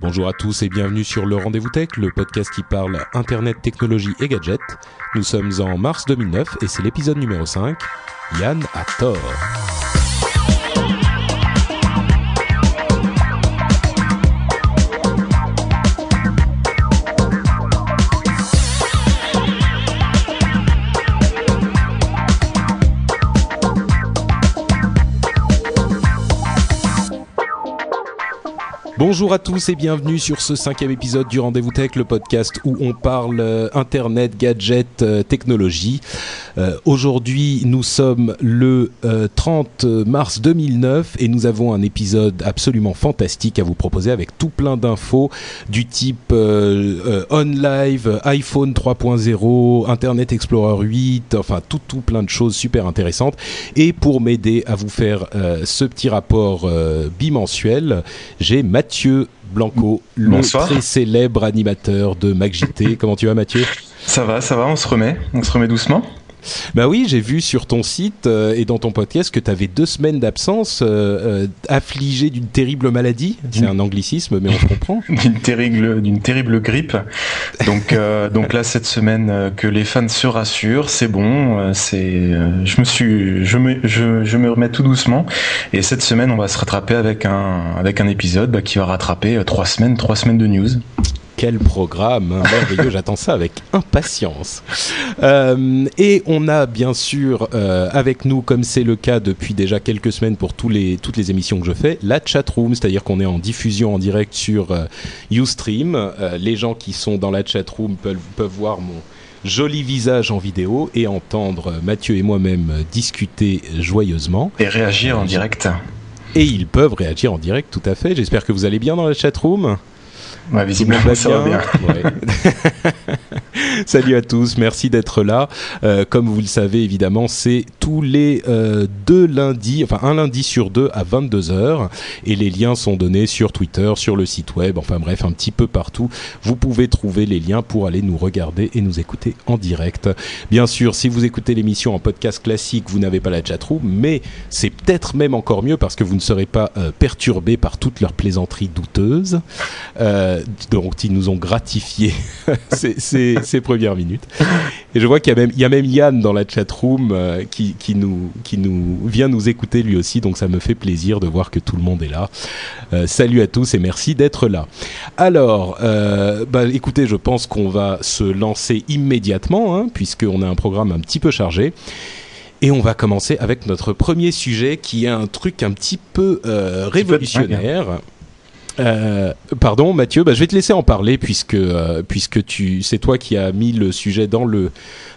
Bonjour à tous et bienvenue sur le Rendez-vous Tech, le podcast qui parle Internet, technologie et gadgets. Nous sommes en mars 2009 et c'est l'épisode numéro 5. Yann a tort. Bonjour à tous et bienvenue sur ce cinquième épisode du Rendez-vous Tech, le podcast où on parle euh, Internet, gadgets, euh, technologie. Euh, Aujourd'hui, nous sommes le euh, 30 mars 2009 et nous avons un épisode absolument fantastique à vous proposer avec tout plein d'infos du type On Live, iPhone 3.0, Internet Explorer 8, enfin tout tout plein de choses super intéressantes. Et pour m'aider à vous faire ce petit rapport bimensuel, j'ai Mathieu Blanco, le Bonsoir. très célèbre animateur de MacJT. Comment tu vas Mathieu? Ça va, ça va, on se remet, on se remet doucement. Bah oui, j'ai vu sur ton site euh, et dans ton podcast que tu avais deux semaines d'absence euh, euh, affligé d'une terrible maladie. C'est un anglicisme, mais on comprend. D'une terrible, d'une terrible grippe. Donc, euh, donc là cette semaine, que les fans se rassurent, c'est bon. C'est, je me suis, je me, je, je me remets tout doucement. Et cette semaine, on va se rattraper avec un, avec un épisode bah, qui va rattraper trois semaines, trois semaines de news. Quel programme hein, merveilleux, j'attends ça avec impatience. Euh, et on a bien sûr euh, avec nous, comme c'est le cas depuis déjà quelques semaines pour tous les, toutes les émissions que je fais, la chatroom, c'est-à-dire qu'on est en diffusion en direct sur euh, Ustream. Euh, les gens qui sont dans la chatroom peuvent, peuvent voir mon joli visage en vidéo et entendre Mathieu et moi-même discuter joyeusement. Et réagir en direct. Et ils peuvent réagir en direct, tout à fait. J'espère que vous allez bien dans la chatroom. Ouais, visiblement, ça va bien. Ouais. Salut à tous, merci d'être là. Euh, comme vous le savez, évidemment, c'est tous les euh, deux lundis, enfin un lundi sur deux à 22h. Et les liens sont donnés sur Twitter, sur le site web, enfin bref, un petit peu partout. Vous pouvez trouver les liens pour aller nous regarder et nous écouter en direct. Bien sûr, si vous écoutez l'émission en podcast classique, vous n'avez pas la chatroom, mais c'est peut-être même encore mieux parce que vous ne serez pas euh, perturbé par toutes leurs plaisanteries douteuses. Euh, donc ils nous ont gratifié ces, ces, ces premières minutes. Et je vois qu'il y a même, il y a même Yann dans la chatroom euh, qui, qui, nous, qui nous vient nous écouter lui aussi, donc ça me fait plaisir de voir que tout le monde est là. Euh, salut à tous et merci d'être là. Alors, euh, bah, écoutez, je pense qu'on va se lancer immédiatement, hein, puisqu'on a un programme un petit peu chargé. Et on va commencer avec notre premier sujet qui est un truc un petit peu euh, révolutionnaire. Euh, pardon Mathieu, bah, je vais te laisser en parler puisque euh, puisque tu c'est toi qui as mis le sujet dans le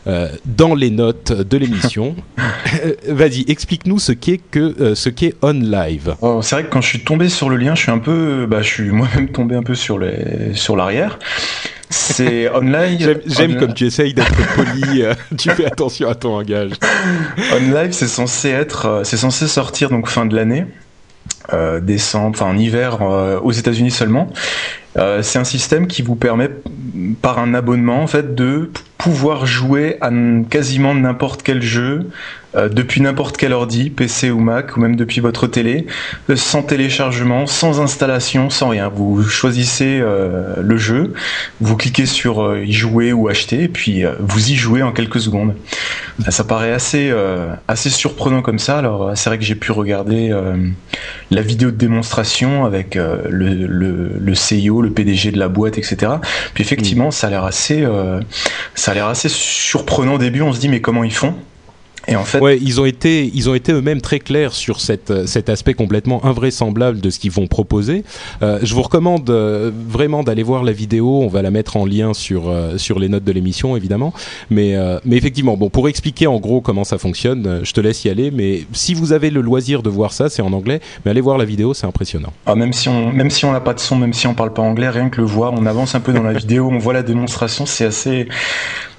euh, dans les notes de l'émission. Vas-y, explique-nous ce qu'est que ce qu'est On Live. Oh, c'est vrai que quand je suis tombé sur le lien, je suis un peu, bah, je suis moi-même tombé un peu sur les, sur l'arrière. C'est online. J'aime comme tu essayes d'être poli, euh, tu fais attention à ton langage. On Live, c'est censé être, c'est censé sortir donc fin de l'année, euh, décembre, enfin en hiver euh, aux États-Unis seulement. Euh, c'est un système qui vous permet, par un abonnement, en fait, de pouvoir jouer à quasiment n'importe quel jeu euh, depuis n'importe quel ordi, PC ou Mac, ou même depuis votre télé, euh, sans téléchargement, sans installation, sans rien. Vous choisissez euh, le jeu, vous cliquez sur y jouer ou acheter, et puis vous y jouez en quelques secondes. Ça paraît assez, assez surprenant comme ça. Alors, c'est vrai que j'ai pu regarder la vidéo de démonstration avec le, le, le PDG de la boîte, etc. Puis effectivement, ça a l'air assez, ça a l'air assez surprenant au début. On se dit mais comment ils font? Et en fait, ouais, ils ont été, ils ont été eux-mêmes très clairs sur cette, cet aspect complètement invraisemblable de ce qu'ils vont proposer. Euh, je vous recommande euh, vraiment d'aller voir la vidéo. On va la mettre en lien sur euh, sur les notes de l'émission, évidemment. Mais euh, mais effectivement, bon, pour expliquer en gros comment ça fonctionne, je te laisse y aller. Mais si vous avez le loisir de voir ça, c'est en anglais. Mais allez voir la vidéo, c'est impressionnant. Ah, même si on, même si on n'a pas de son, même si on parle pas anglais, rien que le voir, on avance un peu dans la vidéo, on voit la démonstration, c'est assez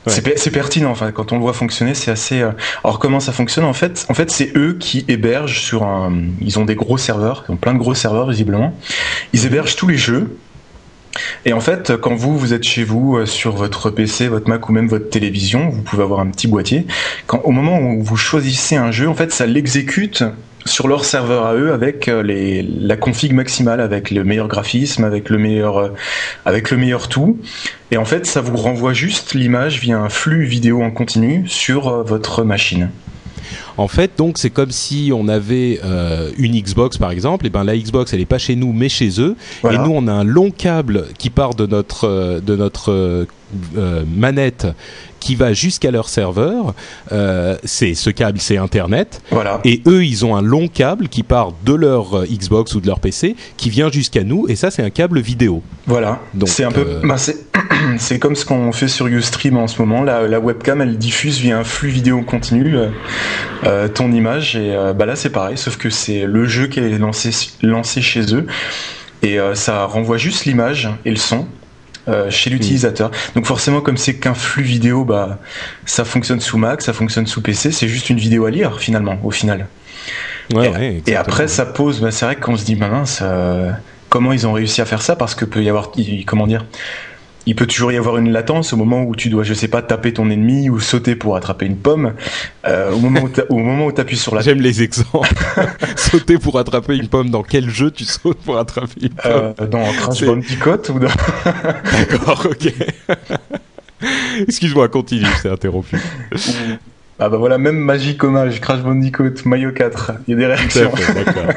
c'est pertinent. Enfin, quand on le voit fonctionner, c'est assez. Euh, alors comment ça fonctionne en fait En fait, c'est eux qui hébergent sur un. Ils ont des gros serveurs, ils ont plein de gros serveurs visiblement. Ils hébergent tous les jeux. Et en fait, quand vous vous êtes chez vous euh, sur votre PC, votre Mac ou même votre télévision, vous pouvez avoir un petit boîtier. Au moment où vous choisissez un jeu, en fait, ça l'exécute sur leur serveur à eux avec euh, la config maximale, avec le meilleur graphisme, avec le meilleur, euh, avec le meilleur tout. Et en fait, ça vous renvoie juste l'image via un flux vidéo en continu sur votre machine. En fait, donc c'est comme si on avait une Xbox par exemple, et ben la Xbox elle est pas chez nous mais chez eux, et nous on a un long câble qui part de notre de notre manette qui va jusqu'à leur serveur. Euh, c'est ce câble, c'est Internet. Voilà. Et eux, ils ont un long câble qui part de leur euh, Xbox ou de leur PC, qui vient jusqu'à nous. Et ça, c'est un câble vidéo. Voilà. Donc c'est un peu, euh, bah, c'est comme ce qu'on fait sur Ustream en ce moment. La, la, webcam, elle diffuse via un flux vidéo continu euh, ton image. Et bah là, c'est pareil, sauf que c'est le jeu qui est lancé lancé chez eux. Et ça renvoie juste l'image et le son. Euh, chez l'utilisateur. Donc forcément, comme c'est qu'un flux vidéo, bah ça fonctionne sous Mac, ça fonctionne sous PC. C'est juste une vidéo à lire finalement, au final. Ouais, et, après, ça pose. Bah, c'est vrai qu'on se dit, bah, mince, euh, comment ils ont réussi à faire ça? Parce que peut y avoir, comment dire il peut toujours y avoir une latence au moment où tu dois, je sais pas, taper ton ennemi ou sauter pour attraper une pomme. Euh, au moment où au moment où t'appuies sur la. J'aime les exemples. sauter pour attraper une pomme. Dans quel jeu tu sautes pour attraper une pomme euh, Dans Crash Bandicoot ou dans. D'accord, ok. Excuse-moi, continue, je t'ai interrompu. Ah bah voilà, même Magic Hommage, Crash Bandicoot, Mario 4, il y a des réactions.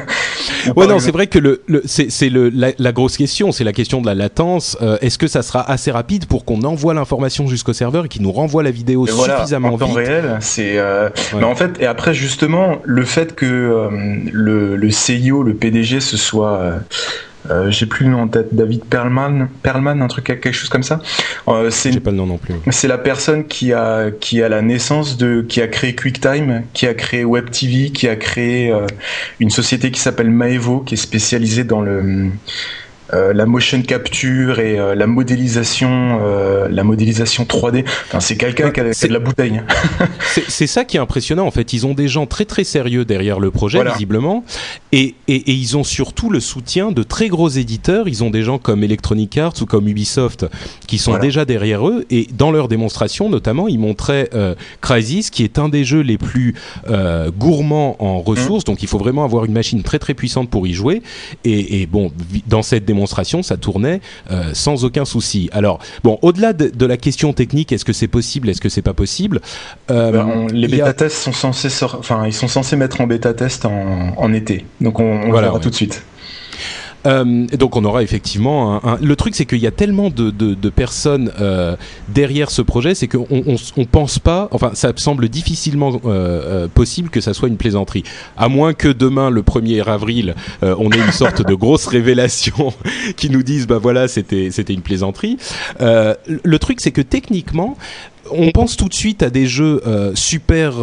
ouais non, c'est vrai que le, le c'est la, la, grosse question, c'est la question de la latence. Euh, Est-ce que ça sera assez rapide pour qu'on envoie l'information jusqu'au serveur et qu'il nous renvoie la vidéo suffisamment en temps réel, c'est. Euh... Ouais. en fait, et après justement, le fait que euh, le, le CIO, le PDG, ce soit euh, j'ai plus le nom en tête, David Perlman, Perlman, un truc quelque chose comme ça. Euh, c'est pas le nom non plus. C'est la personne qui a qui a la naissance de qui a créé QuickTime, qui a créé WebTV, qui a créé euh, une société qui s'appelle Maevo, qui est spécialisée dans le euh, la motion capture et euh, la modélisation, euh, la modélisation 3D. Enfin, c'est quelqu'un qui a de la bouteille. c'est ça qui est impressionnant en fait. Ils ont des gens très très sérieux derrière le projet visiblement, et, et, et, ils ont surtout le soutien de très gros éditeurs. Ils ont des gens comme Electronic Arts ou comme Ubisoft qui sont déjà derrière eux. Et dans leur démonstration, notamment, ils montraient Crysis, qui est un des jeux les plus gourmands en ressources. Mmh. Donc, il faut vraiment avoir une machine très très puissante pour y jouer. Et, et bon, dans cette démonstration démonstration, ça tournait euh, sans aucun souci. Alors, bon, au-delà de, de, la question technique, est-ce que c'est possible, est-ce que c'est pas possible euh, ben, Les bêta-tests sont censés, enfin, ils sont censés mettre en bêta-test en, en, été. Donc, on, on voilà, verra ouais. tout de suite. Euh, donc on aura effectivement le truc c'est qu'il y a tellement de, personnes euh, derrière ce projet c'est qu'on on, pense pas enfin ça semble difficilement euh, possible que ça soit une plaisanterie. À moins que demain le 1er avril on ait une sorte de grosse révélation qui nous dise bah voilà c'était c'était une plaisanterie. Le truc c'est que techniquement on pense tout de suite à des jeux super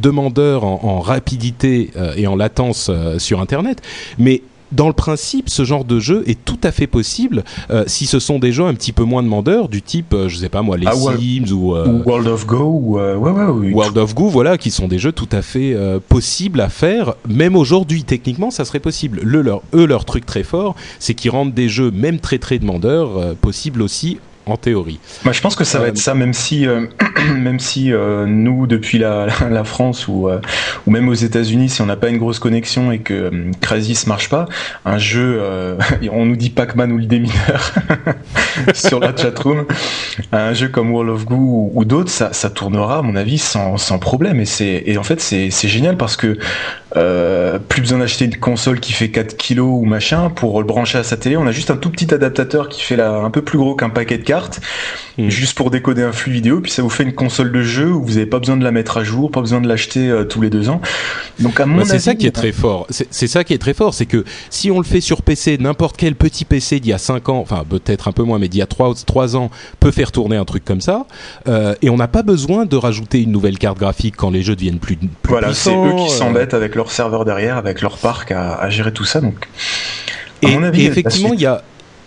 demandeurs en, en rapidité et en latence sur Internet, mais dans le principe, ce genre de jeu est tout à fait possible euh, si ce sont des jeux un petit peu moins demandeurs, du type, euh, je sais pas moi, les ah, Sims ou, euh, ou, World of Go, ou ouais, ouais, oui. World of Go, voilà, qui sont des jeux tout à fait possibles à faire. Même aujourd'hui, techniquement, ça serait possible. Le, leur, eux, leur truc très fort, c'est qu'ils rendent des jeux, même très très demandeurs, possibles aussi en théorie. Moi, je pense que ça va être ça, même si, euh, même si euh, nous, depuis la, France ou, euh, ou même aux États-Unis, si on n'a pas une grosse connexion et que Crysis marche pas, un jeu, on nous dit Pac-Man ou le démineur sur la chatroom, un jeu comme World of Goo ou, d'autres, ça, tournera, à mon avis, sans, problème. Et, et en fait, c'est génial parce que euh, plus besoin d'acheter une console qui fait 4 kilos ou machin pour le brancher à sa télé. On a juste un tout petit adaptateur qui fait là un peu plus gros qu'un paquet de cartes, Mm. juste pour décoder un flux vidéo. Puis ça vous fait une console de jeu où vous n'avez pas besoin de la mettre à jour, pas besoin de l'acheter euh, tous les deux ans. Donc à mon Bah, c'est ça qui est très fort. C'est ça qui est très fort, c'est que si on le fait sur PC, n'importe quel petit PC d'il y a 5 ans, enfin peut-être un peu moins, mais d'il y a 3, trois ans, peut faire tourner un truc comme ça. Euh, et on n'a pas besoin de rajouter une nouvelle carte graphique quand les jeux deviennent plus, plus Voilà, c'est eux qui s'embêtent avec leur serveur derrière, avec leur parc à, à gérer tout ça. Donc, à Et, mon avis, et effectivement, il y a,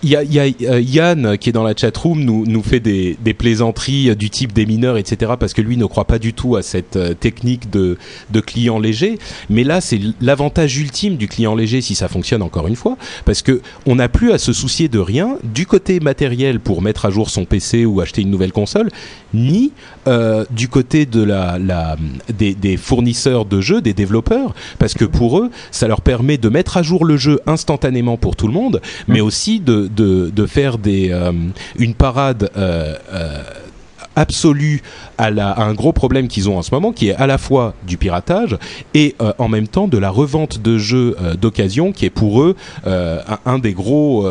y a, y a euh, Yann qui est dans la chatroom nous, nous fait des, des plaisanteries euh, du type des mineurs, etc. Parce que lui ne croit pas du tout à cette euh, technique de, de client léger. Mais là, c'est l'avantage ultime du client léger si ça fonctionne encore une fois, parce que on n'a plus à se soucier de rien du côté matériel pour mettre à jour son PC ou acheter une nouvelle console, ni euh, du côté de la, la des, des fournisseurs de jeux, des développeurs, parce que pour eux, ça leur permet de mettre à jour le jeu instantanément pour tout le monde, mais aussi de, de, de faire des, euh, une parade euh, euh, absolue à, un gros problème qu'ils ont en ce moment, qui est à la fois du piratage et euh, en même temps de la revente de jeux euh, d'occasion, qui est pour eux euh, un, des gros,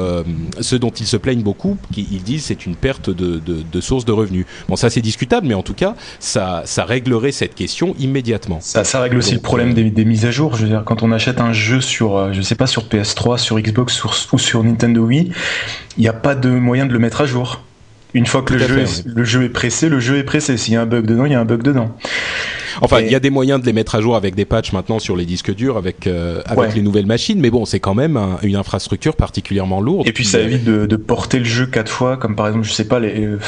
ce dont ils se plaignent beaucoup, qui ils disent c'est une perte de, de, de source de revenus. Bon, ça c'est discutable, mais en tout cas, ça, ça réglerait cette question immédiatement. Ça, règle aussi le problème des, mises à jour. Je veux dire, quand on achète un jeu sur, je sais pas, sur PS3, sur Xbox ou sur Nintendo Wii, il n'y a pas de moyen de le mettre à jour. Une fois que Tout le à jeu, fait, est, oui. le jeu est pressé, le jeu est pressé. S'il y a un bug dedans, il y a un bug dedans. Enfin, Et- il y a des moyens de les mettre à jour avec des patchs maintenant sur les disques durs, avec euh, avec Ouais. les nouvelles machines, mais bon, c'est quand même un- une infrastructure particulièrement lourde. Et puis ça évite de, de porter le jeu quatre fois, comme par exemple, je sais pas, les, euh,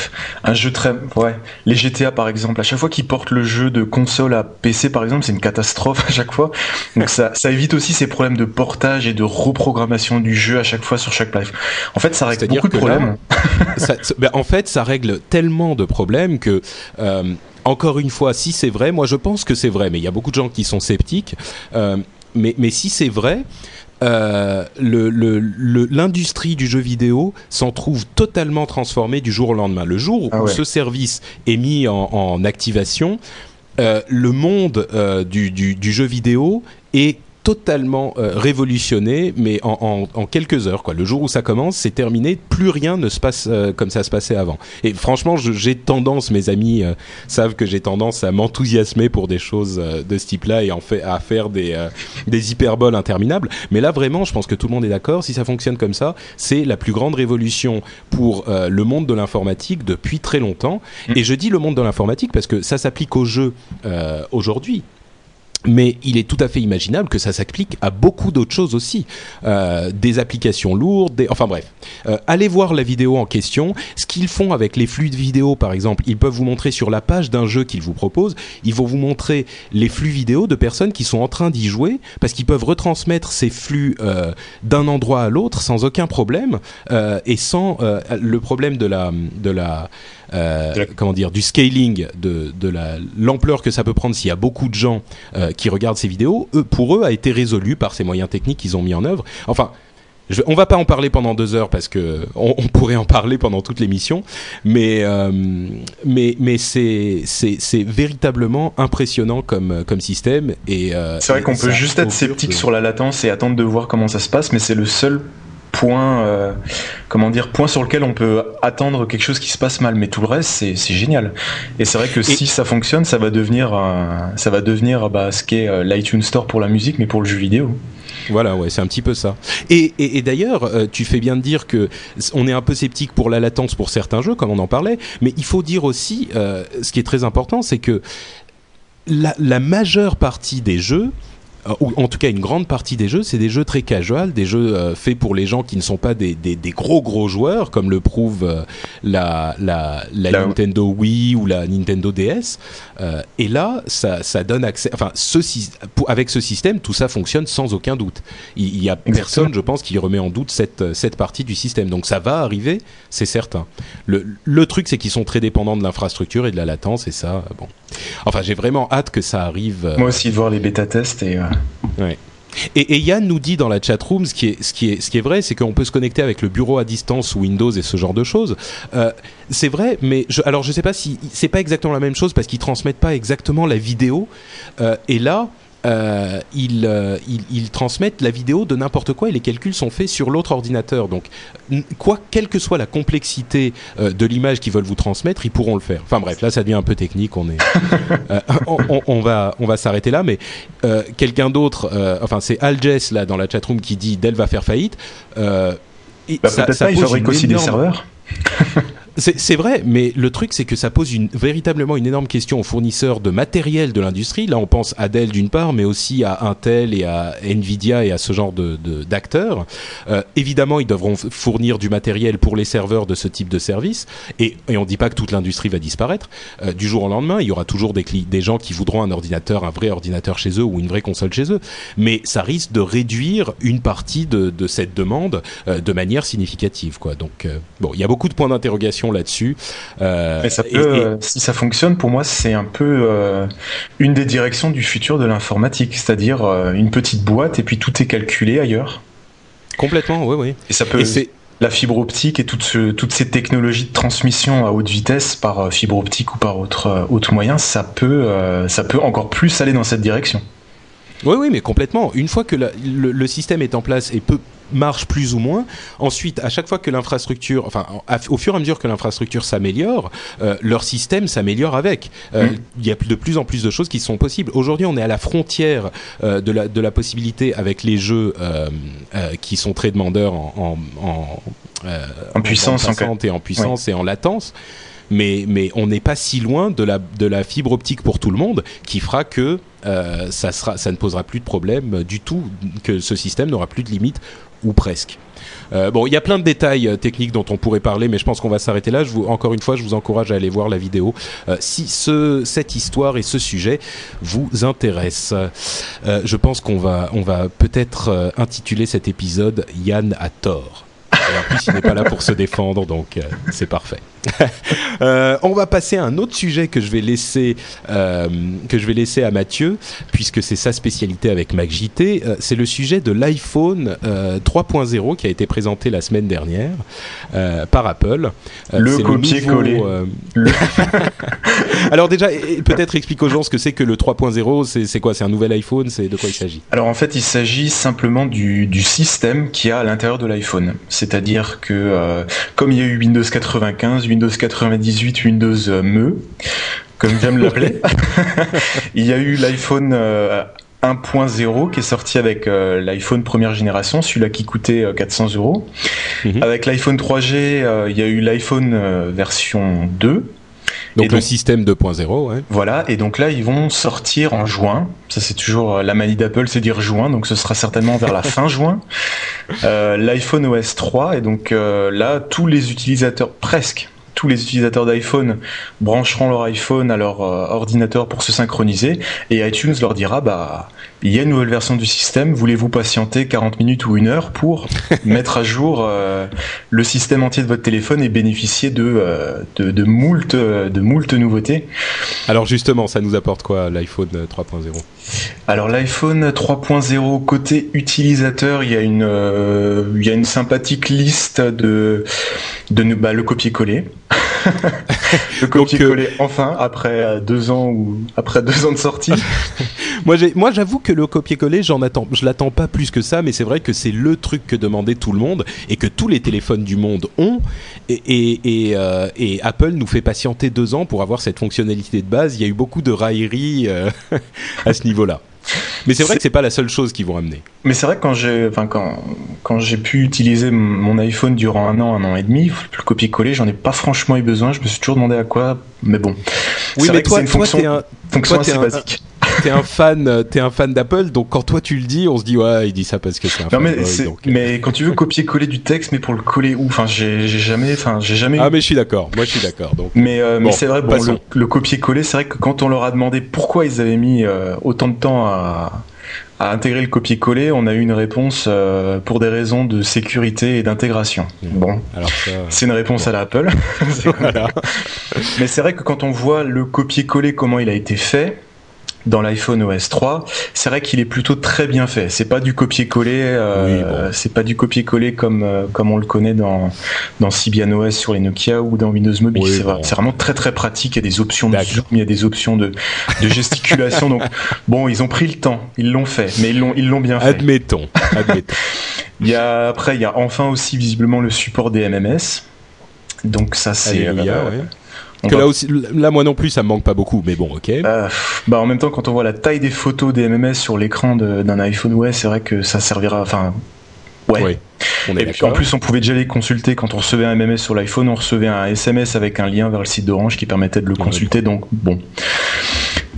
un jeu très, ouais, les GTA par exemple. À chaque fois qu'ils portent le jeu de console à PC par exemple, c'est une catastrophe à chaque fois. Donc ça, ça évite aussi ces problèmes de portage et de reprogrammation du jeu à chaque fois sur chaque live. En fait, ça règle beaucoup de là, problèmes. ça- ben, en fait, ça règle tellement de problèmes que, euh, encore une fois, si c'est vrai, moi je pense que c'est vrai, mais il y a beaucoup de gens qui sont sceptiques. euh, mais, mais si c'est vrai, euh, le- le- le- l'industrie du jeu vidéo s'en trouve totalement transformée du jour au lendemain. Le jour Ah où ouais. ce service est mis en, en activation, euh, le monde euh, du, du- du jeu vidéo est totalement euh, révolutionné, mais en, en- en quelques heures. Quoi. Le jour où ça commence, c'est terminé. Plus rien ne se passe euh, comme ça se passait avant. Et franchement, j'ai tendance, mes amis euh, savent que j'ai tendance à m'enthousiasmer pour des choses de ce type-là et en fait à faire des, des hyperboles interminables. Mais là, vraiment, je pense que tout le monde est d'accord. Si ça fonctionne comme ça, c'est la plus grande révolution pour le monde de l'informatique depuis très longtemps. Et je dis le monde de l'informatique parce que ça s'applique aux jeux aujourd'hui. Mais il est tout à fait imaginable que ça s'applique à beaucoup d'autres choses aussi, Euh, des applications lourdes, des... enfin bref. Euh, allez voir la vidéo en question. Ce qu'ils font avec les flux de vidéo, par exemple, ils peuvent vous montrer sur la page d'un jeu qu'ils vous proposent, ils vont vous montrer les flux vidéo de personnes qui sont en train d'y jouer, parce qu'ils peuvent retransmettre ces flux euh, d'un endroit à l'autre sans aucun problème euh, et sans euh, le problème de la de la euh, comment dire du scaling de, de la l'ampleur que ça peut prendre s'il y a beaucoup de gens euh, qui regardent ces vidéos eux, pour eux a été résolu par ces moyens techniques qu'ils ont mis en œuvre. Enfin je, on va pas en parler pendant deux heures parce que on, on pourrait en parler pendant toute l'émission, mais euh, mais mais c'est véritablement impressionnant comme comme système et euh, C'est vrai qu'on peut juste être sceptique de- sur la latence et attendre de voir comment ça se passe, mais c'est le seul point, euh, comment dire, point sur lequel on peut attendre quelque chose qui se passe mal. Mais tout le reste, c'est génial. Et c'est vrai que si ça fonctionne, ça va devenir, ça va devenir bah, ce qu'est euh, l'iTunes Store pour la musique, mais pour le jeu vidéo. Voilà, ouais, c'est un petit peu ça. Et, et, et d'ailleurs, euh, tu fais bien de dire que on est un peu sceptique pour la latence pour certains jeux, comme on en parlait, mais il faut dire aussi, ce qui est très important, c'est que la, la majeure partie des jeux, ou en tout cas une grande partie des jeux, c'est des jeux très casual, des jeux euh, faits pour les gens qui ne sont pas des, des, des gros gros joueurs, comme le prouve euh, la, la, la La- Nintendo Wii ou la Nintendo DS. Euh, et là, ça, ça donne accès. Enfin, ce, avec ce système, tout ça fonctionne sans aucun doute. Il, il y a Exactement. personne, je pense, qui remet en doute cette, cette partie du système. Donc ça va arriver, c'est certain. Le, le truc, c'est qu'ils sont très dépendants de l'infrastructure et de la latence, et ça, bon. Enfin, j'ai vraiment hâte que ça arrive. euh, Moi aussi, de voir les bêta-tests et. euh, Et, et Yann nous dit dans la chatroom, ce qui est, ce qui est, ce qui est vrai, c'est qu'on peut se connecter avec le bureau à distance Windows et ce genre de choses. Euh, c'est vrai, mais alors je sais pas si c'est pas exactement la même chose parce qu'ils transmettent pas exactement la vidéo. Euh, et là, euh, ils, euh, ils, ils, transmettent la vidéo de n'importe quoi et les calculs sont faits sur l'autre ordinateur. Donc, quoi, quelle que soit la complexité euh, de l'image qu'ils veulent vous transmettre, ils pourront le faire. Enfin bref, là ça devient un peu technique. On est, euh, on, on, on, va, on va s'arrêter là. Mais euh, quelqu'un d'autre, enfin c'est Alges là dans la chatroom qui dit Dell va faire faillite. Et bah, ça, ça, pas, ils fabriquent aussi énorme... des serveurs. C'est vrai, mais le truc, c'est que ça pose véritablement une énorme question aux fournisseurs de matériel de l'industrie. Là, on pense à Dell d'une part, mais aussi à Intel et à Nvidia et à ce genre d'acteurs. Euh, évidemment, ils devront fournir du matériel pour les serveurs de ce type de service. Et, on ne dit pas que toute l'industrie va disparaître. Euh, du jour au lendemain, il y aura toujours des, gens qui voudront un ordinateur, un vrai ordinateur chez eux ou une vraie console chez eux. Mais ça risque de réduire une partie de, cette demande euh, de manière significative. Donc, bon, il y a beaucoup de points d'interrogation là-dessus. Euh, ça peut, et, et... Euh, si ça fonctionne, pour moi, c'est un peu euh, une des directions du futur de l'informatique, c'est-à-dire euh, une petite boîte et puis tout est calculé ailleurs. Complètement, oui, oui. Et ça peut. Et la fibre optique et toutes, ce, toutes ces technologies de transmission à haute vitesse par fibre optique ou par autre, autre moyen, ça peut, ça peut encore plus aller dans cette direction. Oui, oui, mais complètement. Une fois que la, le, le, système est en place et peut marche plus ou moins. Ensuite, à chaque fois que l'infrastructure, enfin, au fur et à mesure que l'infrastructure s'améliore, euh, leur système s'améliore avec. Euh, mmh. Il y a de plus en plus de choses qui sont possibles. Aujourd'hui, on est à la frontière euh, de, la, de la possibilité avec les jeux qui sont très demandeurs en, en, en, en puissance, en, et en puissance ouais. et en latence mais, mais on n'est pas si loin de la, de la fibre optique pour tout le monde qui fera que euh, ça, sera, ça ne posera plus de problème du tout, que ce système n'aura plus de limites ou presque. Euh, bon, il y a plein de détails euh, techniques dont on pourrait parler, mais je pense qu'on va s'arrêter là. Je vous, encore une fois, je vous encourage à aller voir la vidéo euh, si ce, cette histoire et ce sujet vous intéressent. Je pense qu'on va, on va peut-être intituler cet épisode Yann a tort. Et en plus, il n'est pas là pour se défendre, donc c'est parfait. euh, on va passer à un autre sujet que je vais laisser euh, que je vais laisser à Mathieu, puisque c'est sa spécialité avec MacJT. Euh, c'est le sujet de l'iPhone 3.0 qui a été présenté la semaine dernière par Apple. le copier-coller. Le... Alors déjà, peut-être explique aux gens ce que c'est que le 3.0. C'est quoi C'est un nouvel iPhone C'est de quoi il s'agit? Alors en fait, il s'agit simplement du, du système qui a à l'intérieur de l'iPhone. C'est-à-dire que comme il y a eu Windows 95, Windows 98, Windows euh, ME, comme j'aime l'appeler, il y a eu l'iPhone euh, 1.0 qui est sorti avec euh, l'iPhone première génération, celui-là qui coûtait euh, 400 euros. Mhm. Avec l'iPhone 3G, euh, il y a eu l'iPhone euh, version 2. Donc, le système 2.0, ouais. Voilà, et donc là, ils vont sortir en juin. Ça, c'est toujours euh, la manie d'Apple, c'est dire juin, donc ce sera certainement vers la fin juin. Euh, L'iPhone OS 3, et donc euh, là, tous les utilisateurs, presque tous les utilisateurs d'iPhone brancheront leur iPhone à leur euh, ordinateur pour se synchroniser, et iTunes leur dira, bah, il y a une nouvelle version du système, voulez-vous patienter 40 minutes ou une heure pour mettre à jour euh, le système entier de votre téléphone et bénéficier de, euh, de, de, moult, de moult nouveautés? Alors justement, ça nous apporte quoi l'iPhone 3.0 alors l'iPhone 3.0 côté utilisateur, il y a une euh, il y a une sympathique liste de de bah, le copier-coller. le copier-coller euh... enfin après deux ans ou après deux ans de sortie. moi j'avoue que le copier-coller j'en attends je l'attends pas plus que ça mais c'est vrai que c'est le truc que demandait tout le monde et que tous les téléphones du monde ont et et, et, euh, et Apple nous fait patienter deux ans pour avoir cette fonctionnalité de base. Il y a eu beaucoup de railleries euh, à ce niveau-là. Mais c'est vrai que c'est pas la seule chose qu'ils vont amener. Mais c'est vrai que quand j'ai, enfin quand quand j'ai pu utiliser mon iPhone durant un an, un an et demi, le copier-coller, j'en ai pas franchement eu besoin. Je me suis toujours demandé à quoi, mais bon. Oui, mais toi, une toi, fonction, un, fonction toi, assez un, basique. T'es un fan, t'es un fan d'Apple, donc quand toi tu le dis, on se dit ouais, il dit ça parce que c'est un. Non mais boy, donc... mais quand tu veux copier-coller du texte, mais pour le coller où? Enfin, j'ai jamais, enfin, j'ai jamais. Ah mais je suis d'accord. Moi je suis d'accord. Donc. Mais euh, bon, mais c'est vrai, bon, le, le copier-coller, c'est vrai que quand on leur a demandé pourquoi ils avaient mis euh, autant de temps à à intégrer le copier-coller, on a eu une réponse euh, pour des raisons de sécurité et d'intégration. Mmh. Bon, c'est une réponse bon. à l'Apple. voilà. Mais c'est vrai que quand on voit le copier-coller, comment il a été fait, dans l'iPhone OS 3, c'est vrai qu'il est plutôt très bien fait. C'est pas du copier-coller, euh, c'est pas du copier-coller comme euh, comme on le connaît dans dans Symbian OS sur les Nokia ou dans Windows Mobile. c'est vraiment très très pratique. Il y a des options de zoom, il y a des options de de gesticulation. donc bon, ils ont pris le temps, ils l'ont fait, mais ils l'ont ils l'ont bien fait. Admettons, admettons. il y a après il y a enfin aussi visiblement le support des MMS. Donc ça c'est que là aussi, là moi non plus, ça me manque pas beaucoup, mais bon, ok. Euh, bah en même temps, quand on voit la taille des photos des MMS sur l'écran d'un iPhone, ouais, c'est vrai que ça servira. Enfin, ouais. et puis, en plus, on pouvait déjà les consulter quand on recevait un MMS sur l'iPhone, on recevait un SMS avec un lien vers le site d'Orange qui permettait de le consulter. Donc bon.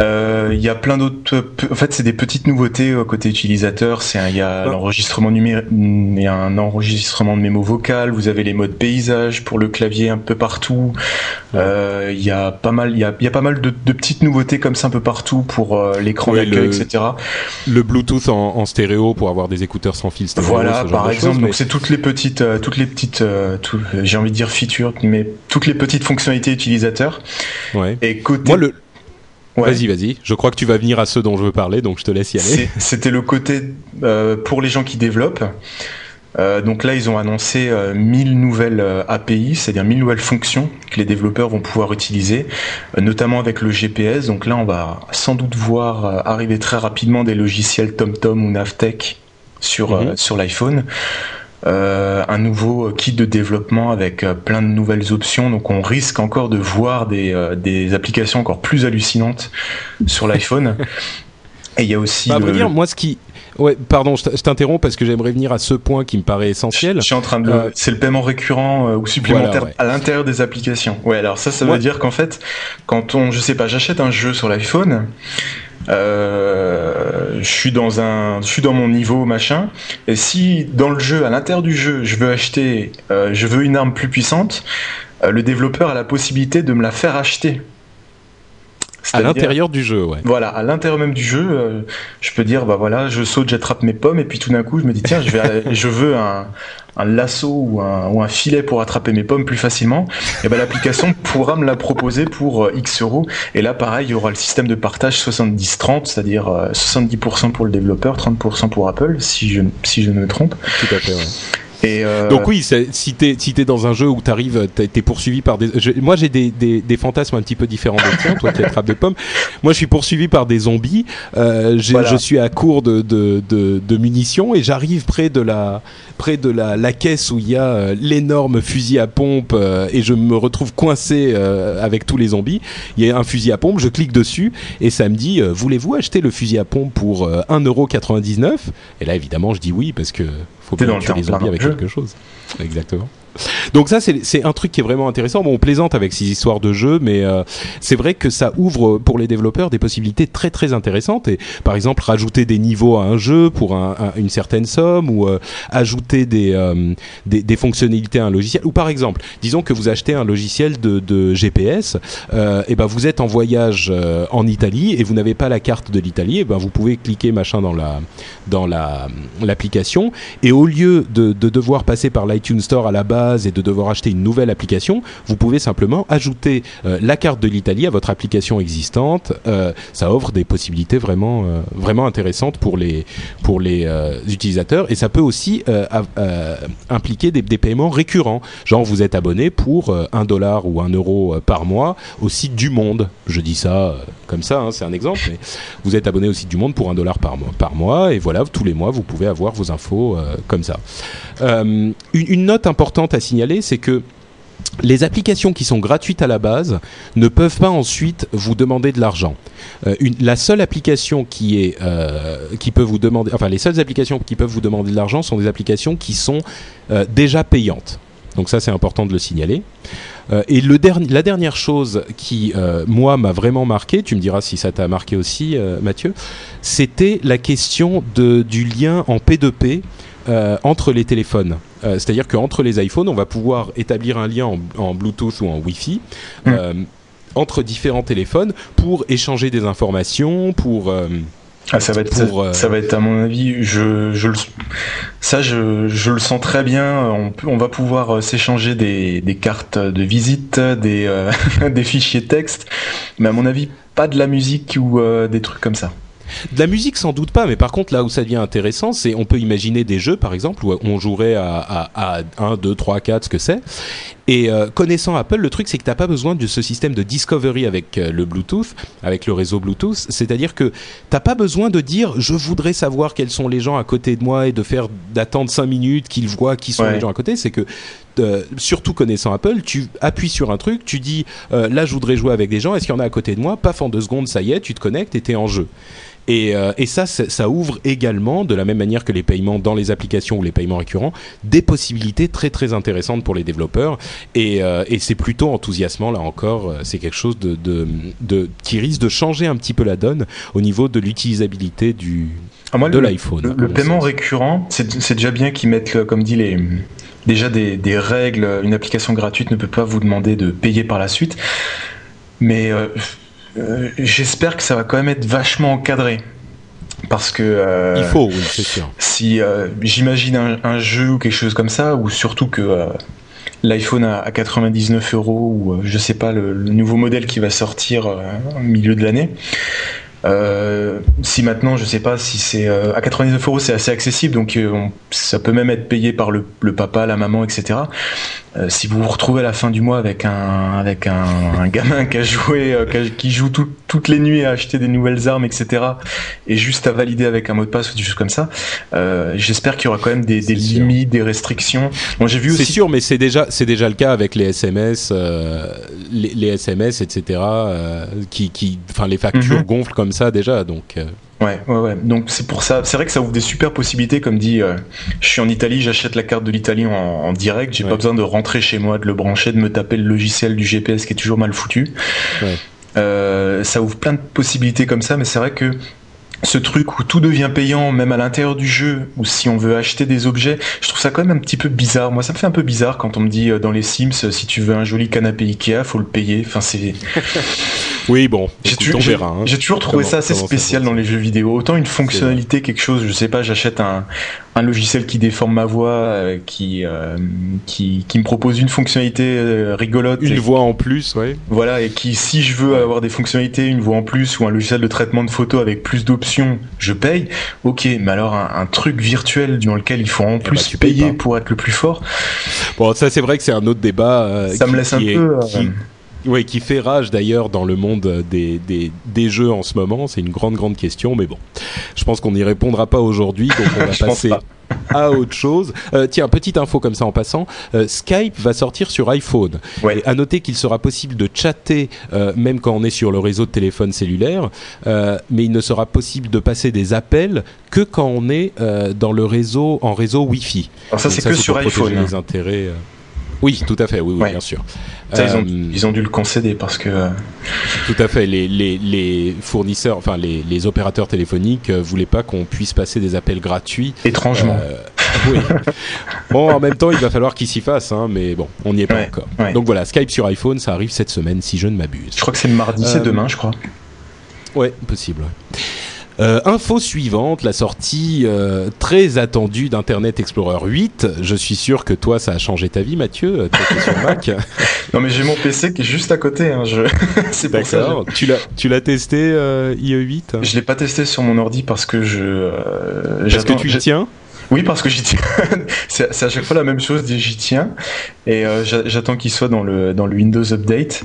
Euh, il y a plein d'autres. En fait, c'est des petites nouveautés euh, côté utilisateur. C'est il y a l'enregistrement numérique, il y a un enregistrement de mémo vocal. Vous avez les modes paysage pour le clavier un peu partout. Euh, il y a pas mal, il y a, il y a pas mal de, de, petites nouveautés comme ça un peu partout pour euh, l'écran d'accueil, etc. Le Bluetooth en, en, stéréo pour avoir des écouteurs sans fil stéréo. Voilà, par exemple. Donc c'est toutes les petites, toutes les petites, j'ai envie de dire features, mais toutes les petites fonctionnalités utilisateurs. Ouais. Et côté Moi, le, Vas-y, vas-y. Je crois que tu vas venir à ceux dont je veux parler, donc je te laisse y aller. C'était le côté euh, pour les gens qui développent. Euh, donc là, ils ont annoncé euh, 1000 nouvelles euh, API, c'est-à-dire 1000 nouvelles fonctions que les développeurs vont pouvoir utiliser, notamment avec le GPS. Donc là, on va sans doute voir arriver très rapidement des logiciels TomTom ou Navtech sur, mhm. sur l'iPhone. Euh, un nouveau kit de développement avec euh, plein de nouvelles options. Donc on risque encore de voir des, euh, des applications encore plus hallucinantes sur l'iPhone. Et il y a aussi. Bah, dire, moi, ce qui, Ouais, pardon, je t'interromps parce que j'aimerais venir à ce point qui me paraît essentiel. Je, suis en train de. c'est le paiement récurrent ou supplémentaire à l'intérieur des applications. Ouais, alors ça, ça veut dire qu'en fait, quand on, je sais pas, j'achète un jeu sur l'iPhone, euh, je suis dans un, je suis dans mon niveau machin. Et si dans le jeu, à l'intérieur du jeu, je veux acheter, euh, je veux une arme plus puissante, euh, le développeur a la possibilité de me la faire acheter. À l'intérieur du jeu, ouais. Voilà, à l'intérieur même du jeu, je peux dire, bah voilà, je saute, j'attrape mes pommes, et puis tout d'un coup, je me dis, tiens, je, vais, je veux un, un lasso ou un, ou filet pour attraper mes pommes plus facilement, et ben l'application pourra me la proposer pour euh, X euros. Et là, pareil, il y aura le système de partage 70-30, c'est-à-dire 70% euh, pour le développeur, 30% pour Apple, si je, si je ne me trompe. Tout à fait, ouais. Euh, Donc oui, si t'es si es dans un jeu où t'arrives, t'es poursuivi par des. moi j'ai des, des, des, fantasmes un petit peu différents des tiens. toi qui attrapes des pommes. Moi je suis poursuivi par des zombies. Euh, Je suis à court de, de, de, de munitions et j'arrive près de la près de la, la caisse où il y a euh, l'énorme fusil à pompe euh, et je me retrouve coincé avec tous les zombies. Il y a un fusil à pompe, je clique dessus et ça me dit voulez-vous acheter le fusil à pompe pour 1,99€ Et là évidemment je dis oui parce que faut bien tuer les zombies avec quelque chose. Exactement. Donc ça, c'est un truc qui est vraiment intéressant. Bon, on plaisante avec ces histoires de jeux, mais euh, c'est vrai que ça ouvre pour les développeurs des possibilités très très intéressantes. Et par exemple, rajouter des niveaux à un jeu pour un, une certaine somme, ou euh, ajouter des, euh, des, fonctionnalités à un logiciel. Ou par exemple, disons que vous achetez un logiciel de, de GPS, et ben vous êtes en voyage en Italie et vous n'avez pas la carte de l'Italie, et ben vous pouvez cliquer machin dans la dans la l'application et au lieu de, de devoir passer par l'iTunes Store à la base et de devoir acheter une nouvelle application, vous pouvez simplement ajouter euh, la carte de l'Italie à votre application existante. Euh, ça offre des possibilités vraiment, euh, vraiment intéressantes pour les, pour les utilisateurs et ça peut aussi impliquer des, des, paiements récurrents. Genre vous êtes abonné pour un dollar ou un euro par mois au site du Monde. Je dis ça comme ça, hein, c'est un exemple, mais vous êtes abonné au site du Monde pour un dollar par mois, et voilà, tous les mois vous pouvez avoir vos infos comme ça. Une note importante à signaler, c'est que les applications qui sont gratuites à la base ne peuvent pas ensuite vous demander de l'argent. Euh, la seule application qui est euh, qui peut vous demander, enfin les seules applications qui peuvent vous demander de l'argent sont des applications qui sont euh, déjà payantes. Donc ça c'est important de le signaler. et le la dernière chose qui moi m'a vraiment marqué, tu me diras si ça t'a marqué aussi Mathieu, c'était la question de, du lien en P2P entre les téléphones. Euh, c'est-à-dire qu'entre les iPhones, on va pouvoir établir un lien en, Bluetooth ou en Wi-Fi. Mm. Euh, entre différents téléphones pour échanger des informations, pour euh, Ah, ça va être, ça, pour, euh, ça va être à mon avis, je, je le, ça je, je le sens très bien. On, va pouvoir euh, s'échanger des, des cartes de visite, des, euh, des fichiers texte, mais à mon avis pas de la musique ou euh, des trucs comme ça. De la musique, sans doute pas, mais par contre, là où ça devient intéressant, c'est on peut imaginer des jeux, par exemple, où on jouerait à, à, à 1, 2, 3, 4, ce que c'est. Et euh, connaissant Apple, le truc, c'est que tu n'as pas besoin de ce système de discovery avec euh, le Bluetooth, avec le réseau Bluetooth. C'est-à-dire que t'as pas besoin de dire je voudrais savoir quels sont les gens à côté de moi et de faire d'attendre 5 minutes qu'ils voient qui sont Ouais. les gens à côté. C'est que euh, surtout connaissant Apple, tu appuies sur un truc, tu dis euh, là je voudrais jouer avec des gens, est-ce qu'il y en a à côté de moi? Paf en deux secondes, ça y est, tu te connectes et t'es en jeu. Et, euh, ça, ça ouvre également, de la même manière que les paiements dans les applications ou les paiements récurrents, des possibilités très très intéressantes pour les développeurs. Et, c'est plutôt enthousiasmant là encore. C'est quelque chose qui risque de changer un petit peu la donne au niveau de l'utilisabilité du Ah, moi, de le- l'iPhone. Le, à le mon paiement récurrent, c'est déjà bien qu'ils mettent, comme dit les, déjà des, des règles. Une application gratuite ne peut pas vous demander de payer par la suite, mais euh, euh, j'espère que ça va quand même être vachement encadré. Parce que euh, Il faut, oui, c'est sûr. si j'imagine un, un jeu ou quelque chose comme ça, ou surtout que l'iPhone à, à 99 euros ou je sais pas le, le nouveau modèle qui va sortir au milieu de l'année. Euh, si maintenant, je sais pas si c'est euh, à 99 euros, c'est assez accessible, donc euh, ça peut même être payé par le, papa, la maman, etc. Si vous vous retrouvez à la fin du mois avec un avec un, gamin qui a joué, qui joue tout- toutes les nuits à acheter des nouvelles armes, etc. Et juste à valider avec un mot de passe ou des choses comme ça, euh, j'espère qu'il y aura quand même des, limites, des restrictions. Bon, j'ai vu C'est sûr, mais c'est déjà, c'est déjà le cas avec les SMS, euh, les, les SMS, etc. euh, qui, qui, enfin, les factures Mhm. gonflent comme ça déjà. Donc, Ouais, ouais, ouais. Donc c'est pour ça. C'est vrai que ça ouvre des super possibilités. Comme dit, euh, je suis en Italie, j'achète la carte de l'Italie en, en direct. J'ai Ouais. pas besoin de rentrer chez moi, de le brancher, de me taper le logiciel du GPS qui est toujours mal foutu. Ouais. Euh, ça ouvre plein de possibilités comme ça, mais c'est vrai que ce truc où tout devient payant, même à l'intérieur du jeu, ou si on veut acheter des objets, je trouve ça quand même un petit peu bizarre. Moi, ça me fait un peu bizarre quand on me dit euh, dans les Sims, euh, si tu veux un joli canapé Ikea, faut le payer. Enfin, c'est. oui, bon, J'ai tu- hein. j'ai toujours trouvé Comment- ça assez ça spécial dans les jeux vidéo. Autant une fonctionnalité, quelque chose, je sais pas, j'achète un, un logiciel qui déforme ma voix, euh, qui, euh, qui, qui me propose une fonctionnalité euh, rigolote. Une et, voix en plus, ouais. Voilà, et qui, si je veux avoir des fonctionnalités, une voix en plus, ou un logiciel de traitement de photos avec plus d'options, je paye. Ok, mais alors un, un truc virtuel dans lequel il faut en plus bah, tu payes payer pour être le plus fort, Bon, ça c'est vrai que c'est un autre débat. euh, ça qui- me laisse un est- peu. euh, qui- Oui, qui fait rage d'ailleurs dans le monde des, des, des jeux en ce moment. C'est une grande, grande question, mais bon, je pense qu'on n'y répondra pas aujourd'hui, donc on va passer pas. à autre chose. Euh, tiens, petite info comme ça en passant, euh, Skype va sortir sur iPhone. Ouais. Et à noter qu'il sera possible de chatter euh, même quand on est sur le réseau de téléphone cellulaire, mais il ne sera possible de passer des appels que quand on est dans le réseau en réseau Wi-Fi. Alors ça, c'est que sur iPhone. hein. Les intérêts. Oui, tout à fait, oui, oui Ouais. bien sûr. Ça, ils, ont, Euh, ils ont dû le concéder parce que. euh, tout à fait. Les, les, les fournisseurs, enfin les, les opérateurs téléphoniques euh, voulaient pas qu'on puisse passer des appels gratuits. étrangement. Oui. bon, en même temps, il va falloir qu'ils s'y fassent, hein, mais bon, on n'y est pas Ouais, encore. ouais. Donc voilà, Skype sur iPhone, ça arrive cette semaine, si je ne m'abuse. Je crois que c'est mardi, c'est demain, je crois. Ouais, possible. ouais. Euh, info suivante, la sortie euh, très attendue d'Internet Explorer 8. Je suis sûr que toi, ça a changé ta vie, Mathieu. euh, sur Mac. Non mais j'ai mon PC qui est juste à côté. Hein, je... c'est pour ça. Tu l'as, testé euh, IE8 Je, je l'ai pas testé sur mon ordi parce que je. Parce que tu y j'ai- tiens? Oui, parce que j'y tiens. c'est à chaque fois la même chose. J'y tiens et euh, j'a- j'attends qu'il soit dans le dans le Windows Update.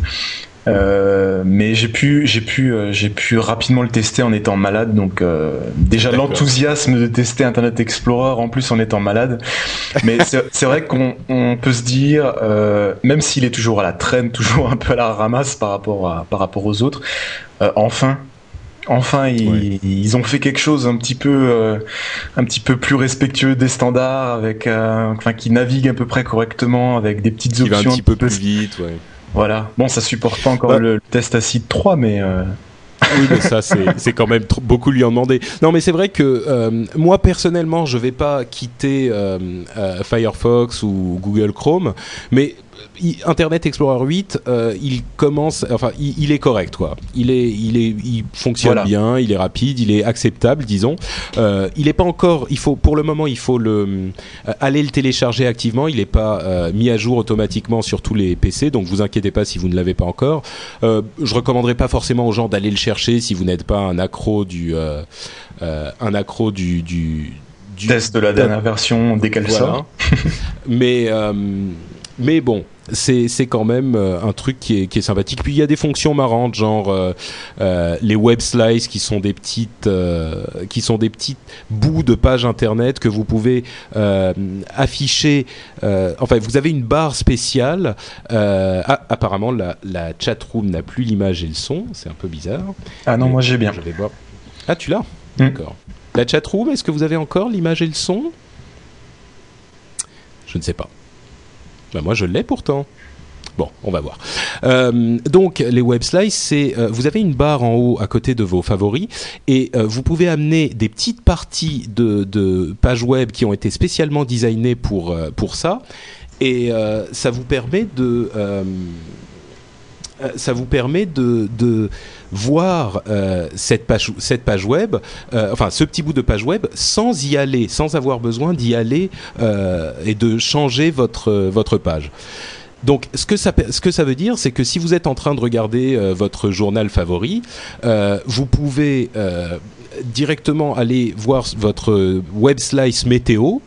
Euh, mais j'ai pu j'ai pu euh, j'ai pu rapidement le tester en étant malade donc euh, déjà l'enthousiasme de tester Internet Explorer en plus en étant malade mais c'est vrai qu'on on peut se dire euh, même s'il est toujours à la traîne toujours un peu à la ramasse par rapport à par rapport aux autres enfin Enfin, ils, ont fait quelque chose un petit peu, un petit peu plus respectueux des standards, avec, enfin, qui navigue à peu près correctement, avec des petites Qui va un options. petit peu plus vite, ouais. Voilà. Bon, ça supporte pas encore Bah. le, le test acide 3, mais euh, Oui, mais ça, c'est quand même trop- beaucoup lui en demander. Non, mais c'est vrai que euh, moi, personnellement, je vais pas quitter euh, euh, Firefox ou Google Chrome, mais Internet Explorer 8, euh, il commence, enfin, il, est correct, quoi. Il est, il est, il fonctionne bien, il est rapide, il est acceptable, disons. Euh, il n'est pas encore, il faut, pour le moment, il faut le euh, aller le télécharger activement. Il n'est pas mis à jour automatiquement sur tous les PC, donc vous inquiétez pas si vous ne l'avez pas encore. je recommanderais pas forcément aux gens d'aller le chercher si vous n'êtes pas un accro du, un accro du, du, test de la dernière version dès qu'elle sort. Mais mais bon, c'est quand même euh, un truc qui est, qui est sympathique. Puis il y a des fonctions marrantes, genre euh, euh, les web slices qui sont des petites qui sont des petites bouts de pages internet que vous pouvez afficher. enfin, vous avez une barre spéciale. Ah, apparemment, la, la chat room n'a plus l'image et le son. C'est un peu bizarre. Ah non, moi j'ai bien. Je vais voir. Ah, tu l'as? Hmm. D'accord. La chat room, est-ce que vous avez encore l'image et le son? Je ne sais pas. Ben moi, je l'ai pourtant. Bon, on va voir. Euh, donc, les web slices, c'est euh, vous avez une barre en haut à côté de vos favoris et euh, vous pouvez amener des petites parties de, de, pages web qui ont été spécialement designées pour pour ça et ça vous permet de ça vous permet de, voir cette, page, cette page web, enfin ce petit bout de page web, sans y aller, sans avoir besoin d'y aller et de changer votre, votre page. Donc, ce que ça, ce que ça veut dire, c'est que si vous êtes en train de regarder votre journal favori, euh, vous pouvez euh, directement aller voir votre web slice météo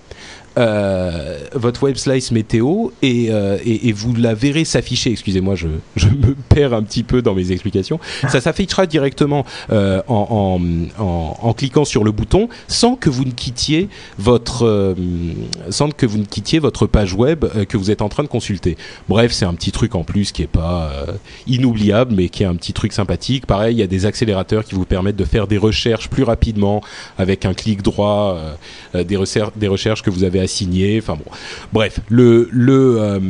euh, votre web slice météo et, euh, et, et, vous la verrez s'afficher. Excusez-moi, je, je, me perds un petit peu dans mes explications. Ça s'affichera directement euh, en, en, en, cliquant sur le bouton sans que vous ne quittiez votre sans que vous ne quittiez votre page web que vous êtes en train de consulter. Bref, c'est un petit truc en plus qui est pas inoubliable, mais qui est un petit truc sympathique. Pareil, il y a des accélérateurs qui vous permettent de faire des recherches plus rapidement avec un clic droit, des, recherches, des recherches que vous avez signer. Enfin bon, bref, le le euh,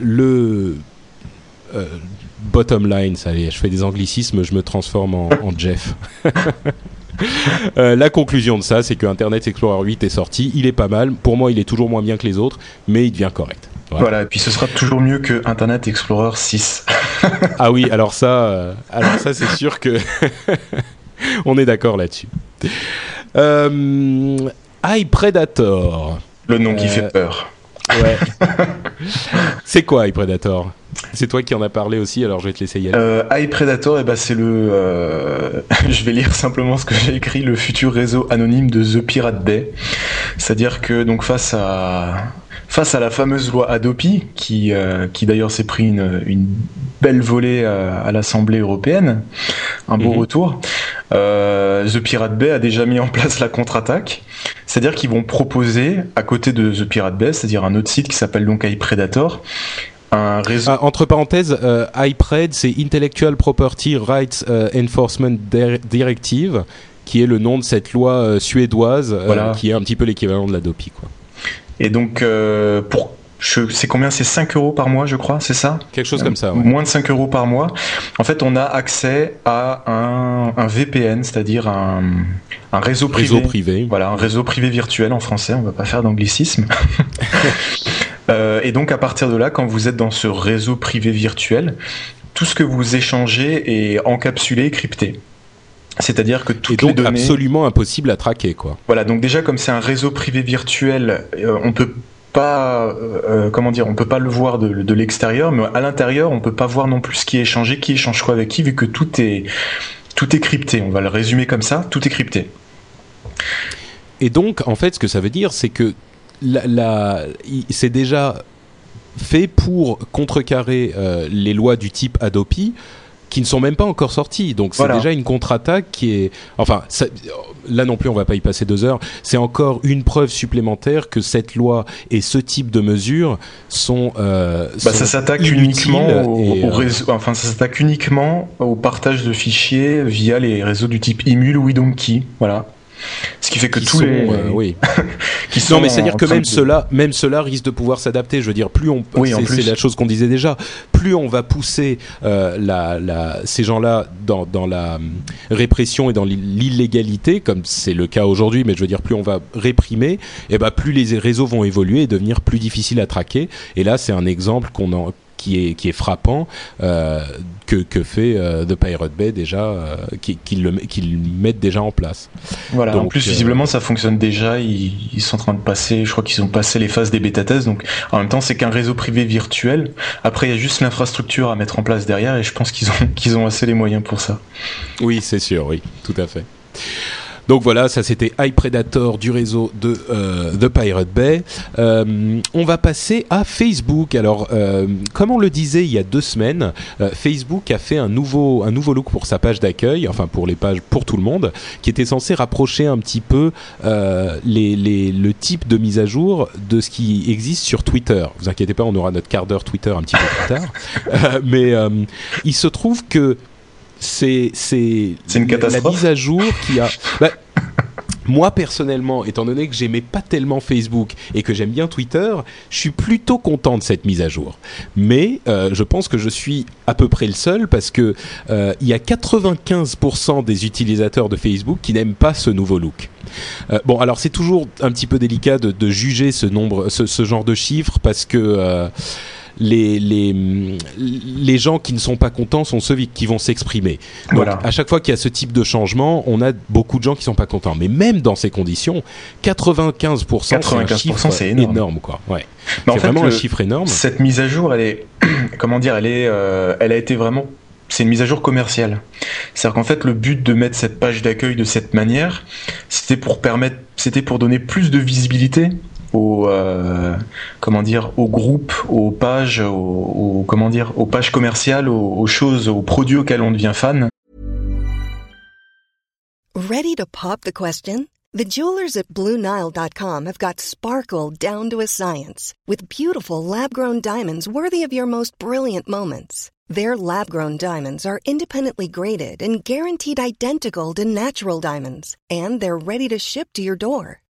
le euh, bottom line, ça y est, je fais des anglicismes, je me transforme en, Jeff. Euh, la conclusion de ça, c'est que Internet Explorer 8 est sorti, il est pas mal. Pour moi, il est toujours moins bien que les autres, mais il devient correct. Voilà, et puis ce sera toujours mieux que Internet Explorer 6. ah oui, alors ça, alors ça, c'est sûr que on est d'accord là-dessus. Euh, iPredator. Le nom qui fait peur. Ouais. c'est quoi iPredator c'est toi qui en as parlé aussi, alors je vais te laisser y aller. Euh, iPredator, eh ben, c'est le. Euh, je vais lire simplement ce que j'ai écrit, le futur réseau anonyme de The Pirate Bay. C'est-à-dire que donc face à face à la fameuse loi Adopi, qui euh, qui d'ailleurs s'est pris une, une belle volée à, à l'Assemblée européenne, un beau mhm. retour. Euh, The Pirate Bay a déjà mis en place la contre-attaque. C'est-à-dire qu'ils vont proposer, à côté de The Pirate Bay, c'est-à-dire un autre site qui s'appelle donc iPredator, un réseau... Ah, entre parenthèses, euh, iPred, c'est Intellectual Property Rights euh, Enforcement Directive, qui est le nom de cette loi euh, suédoise, qui est un petit peu l'équivalent de la DOPI. Quoi. Et donc, pour c'est combien? C'est 5 euros par mois, je crois, c'est ça? Quelque chose comme ça. Moins de 5 euros par mois. En fait, on a accès à un, un VPN, c'est-à-dire un, un réseau privé. Réseau privé. Voilà, un réseau privé virtuel en français. On va pas faire d'anglicisme. euh, et donc, à partir de là, quand vous êtes dans ce réseau privé virtuel, tout ce que vous échangez est encapsulé, crypté. C'est-à-dire que toutes et donc les données absolument impossible à traquer, quoi. Voilà, donc déjà comme c'est un réseau privé virtuel, euh, on peut pas, euh, euh, comment dire, on peut pas le voir de, l'extérieur, mais à l'intérieur, on peut pas voir non plus ce qui est échangé, qui échange quoi avec qui, vu que tout est, tout est crypté. On va le résumer comme ça, tout est crypté. Et donc, en fait, ce que ça veut dire, c'est que la c'est déjà fait pour contrecarrer euh, les lois du type Adopi qui ne sont même pas encore sortis. Donc c'est déjà une contre-attaque qui est, enfin, là non plus on va pas y passer deux heures. C'est encore une preuve supplémentaire que cette loi et ce type de mesures sont. Euh, bah, ça s'attaque uniquement au, euh, réseau, enfin ça s'attaque uniquement au partage de fichiers via les réseaux du type Emule ou Donkey, voilà. Ce qui fait que tous les euh, oui. qui sont non mais c'est à dire que même cela même cela risque de pouvoir s'adapter. Je veux dire plus on oui, c'est la chose qu'on disait déjà. Plus on va pousser euh, la, la, ces gens-là dans, dans la hum, répression et dans l'illégalité comme c'est le cas aujourd'hui, mais je veux dire plus on va réprimer, et eh ben plus les réseaux vont évoluer et devenir plus difficiles à traquer. Et là c'est un exemple qu'on en qui est, qui est frappant euh, que, que fait euh, The Pirate Bay déjà, euh, qu'ils le, mettent déjà en place. Voilà, en plus visiblement ça fonctionne déjà, ils, ils, sont en train de passer, je crois qu'ils ont passé les phases des bêta tests, donc en même temps c'est qu'un réseau privé virtuel, après il y a juste l'infrastructure à mettre en place derrière et je pense qu'ils ont, qu'ils ont assez les moyens pour ça. Oui, c'est sûr, oui, tout à fait. Donc voilà, ça c'était High Predator du réseau de euh, The Pirate Bay. Euh, on va passer à Facebook. Alors, euh, comme on le disait il y a deux semaines, Facebook a fait un nouveau, un nouveau look pour sa page d'accueil, enfin pour les pages pour tout le monde, qui était censé rapprocher un petit peu les, les, le type de mise à jour de ce qui existe sur Twitter. Vous inquiétez pas, on aura notre quart d'heure Twitter un petit peu plus tard. mais il se trouve que c'est c'est une catastrophe. La mise à jour qui a. Bah, moi personnellement, étant donné que j'aimais pas tellement Facebook et que j'aime bien Twitter, je suis plutôt content de cette mise à jour. Mais euh, je pense que je suis à peu près le seul parce que euh, il y a 95% des utilisateurs de Facebook qui n'aiment pas ce nouveau look. Euh, bon, alors c'est toujours un petit peu délicat de, de juger ce nombre, ce, ce, genre de chiffres parce que euh, les, les, les gens qui ne sont pas contents sont ceux qui vont s'exprimer. Donc à chaque fois qu'il y a ce type de changement, on a beaucoup de gens qui sont pas contents. Mais même dans ces conditions, 95%, 95% c'est énorme. énorme. quoi. Ouais. C'est vraiment un chiffre énorme. Cette mise à jour, elle est, comment dire, elle est, euh, elle a été vraiment c'est une mise à jour commerciale. C'est-à-dire qu'en fait, le but de mettre cette page d'accueil de cette manière, c'était pour permettre, c'était pour donner plus de visibilité euh, comment dire aux pages, aux, aux comment dire aux pages commerciales, aux, aux choses, aux produits auxquels on devient fan. Ready to pop the question? The jewelers at BlueNile.com have got sparkle down to a science with beautiful lab-grown diamonds worthy of your most brilliant moments. Their lab-grown diamonds are independently graded and guaranteed identical to natural diamonds, and they're ready to ship to your door.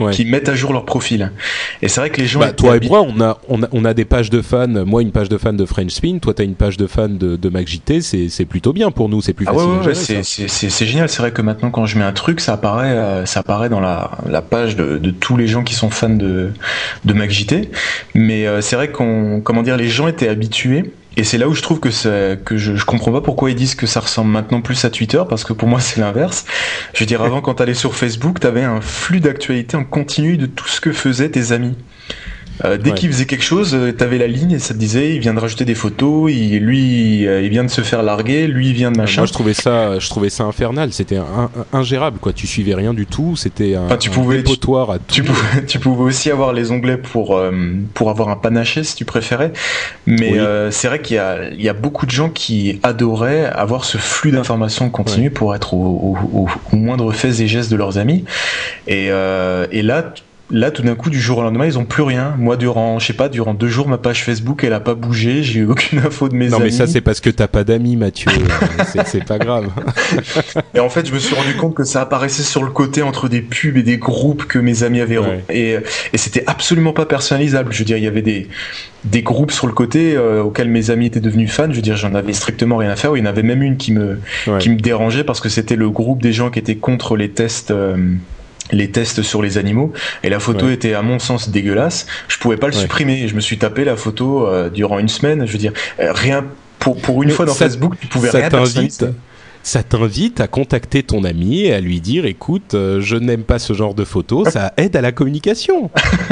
Ouais. qui mettent à jour leur profil. Et c'est vrai que les gens. Bah, toi et moi, on a, on a, on a des pages de fans. Moi, une page de fans de French Spin. Toi, t'as une page de fans de, de MacJT. C'est, c'est plutôt bien pour nous. C'est plus ah facile. Ouais, ouais, c'est, génial. C'est vrai que maintenant, quand je mets un truc, ça apparaît, euh, ça apparaît dans la, la page de, de, tous les gens qui sont fans de, de MacJT. Mais euh, c'est vrai qu'on, comment dire, les gens étaient habitués et c'est là où je trouve que, que je, je comprends pas pourquoi ils disent que ça ressemble maintenant plus à Twitter, parce que pour moi c'est l'inverse. Je veux dire, avant quand t'allais sur Facebook, t'avais un flux d'actualité en continu de tout ce que faisaient tes amis. Euh, dès qu'il faisait quelque chose, euh, t'avais la ligne et ça te disait, il vient de rajouter des photos, il, lui, euh, il vient de se faire larguer, lui, il vient de machin. Moi, je trouvais ça, je trouvais ça infernal. C'était un, ingérable, quoi. Tu suivais rien du tout. C'était un, tu pouvais, à tout. Tu pouvais, tu pouvais aussi avoir les onglets pour pour avoir un panaché si tu préférais. Mais c'est vrai qu'il y a, il y a beaucoup de gens qui adoraient avoir ce flux d'informations continu pour être au, au, au, moindre fait et gestes de leurs amis. Et, et là, là tout d'un coup du jour au lendemain ils ont plus rien. Moi durant je sais pas durant deux jours ma page Facebook elle a pas bougé. J'ai eu aucune info de mes amis non mais ça c'est parce que t'as pas d'amis Mathieu. C'est pas grave. Et en fait je me suis rendu compte que ça apparaissait sur le côté entre des pubs et des groupes que mes amis avaient ouais. et, et c'était absolument pas personnalisable. Je veux dire il y avait des des groupes sur le côté euh, auxquels mes amis étaient devenus fans. Je veux dire j'en avais strictement rien à faire. Il y en avait même une qui me ouais. qui me dérangeait parce que c'était le groupe des gens qui étaient contre les tests euh, les tests sur les animaux. Et la photo ouais. était à mon sens dégueulasse. Je pouvais pas le ouais. supprimer. Je me suis tapé la photo euh, durant une semaine. Je veux dire euh, rien pour pour une Mais fois dans Facebook tu pouvais ça rien t'invite ça t'invite à contacter ton ami et à lui dire écoute, euh, je n'aime pas ce genre de photos, ça aide à la communication.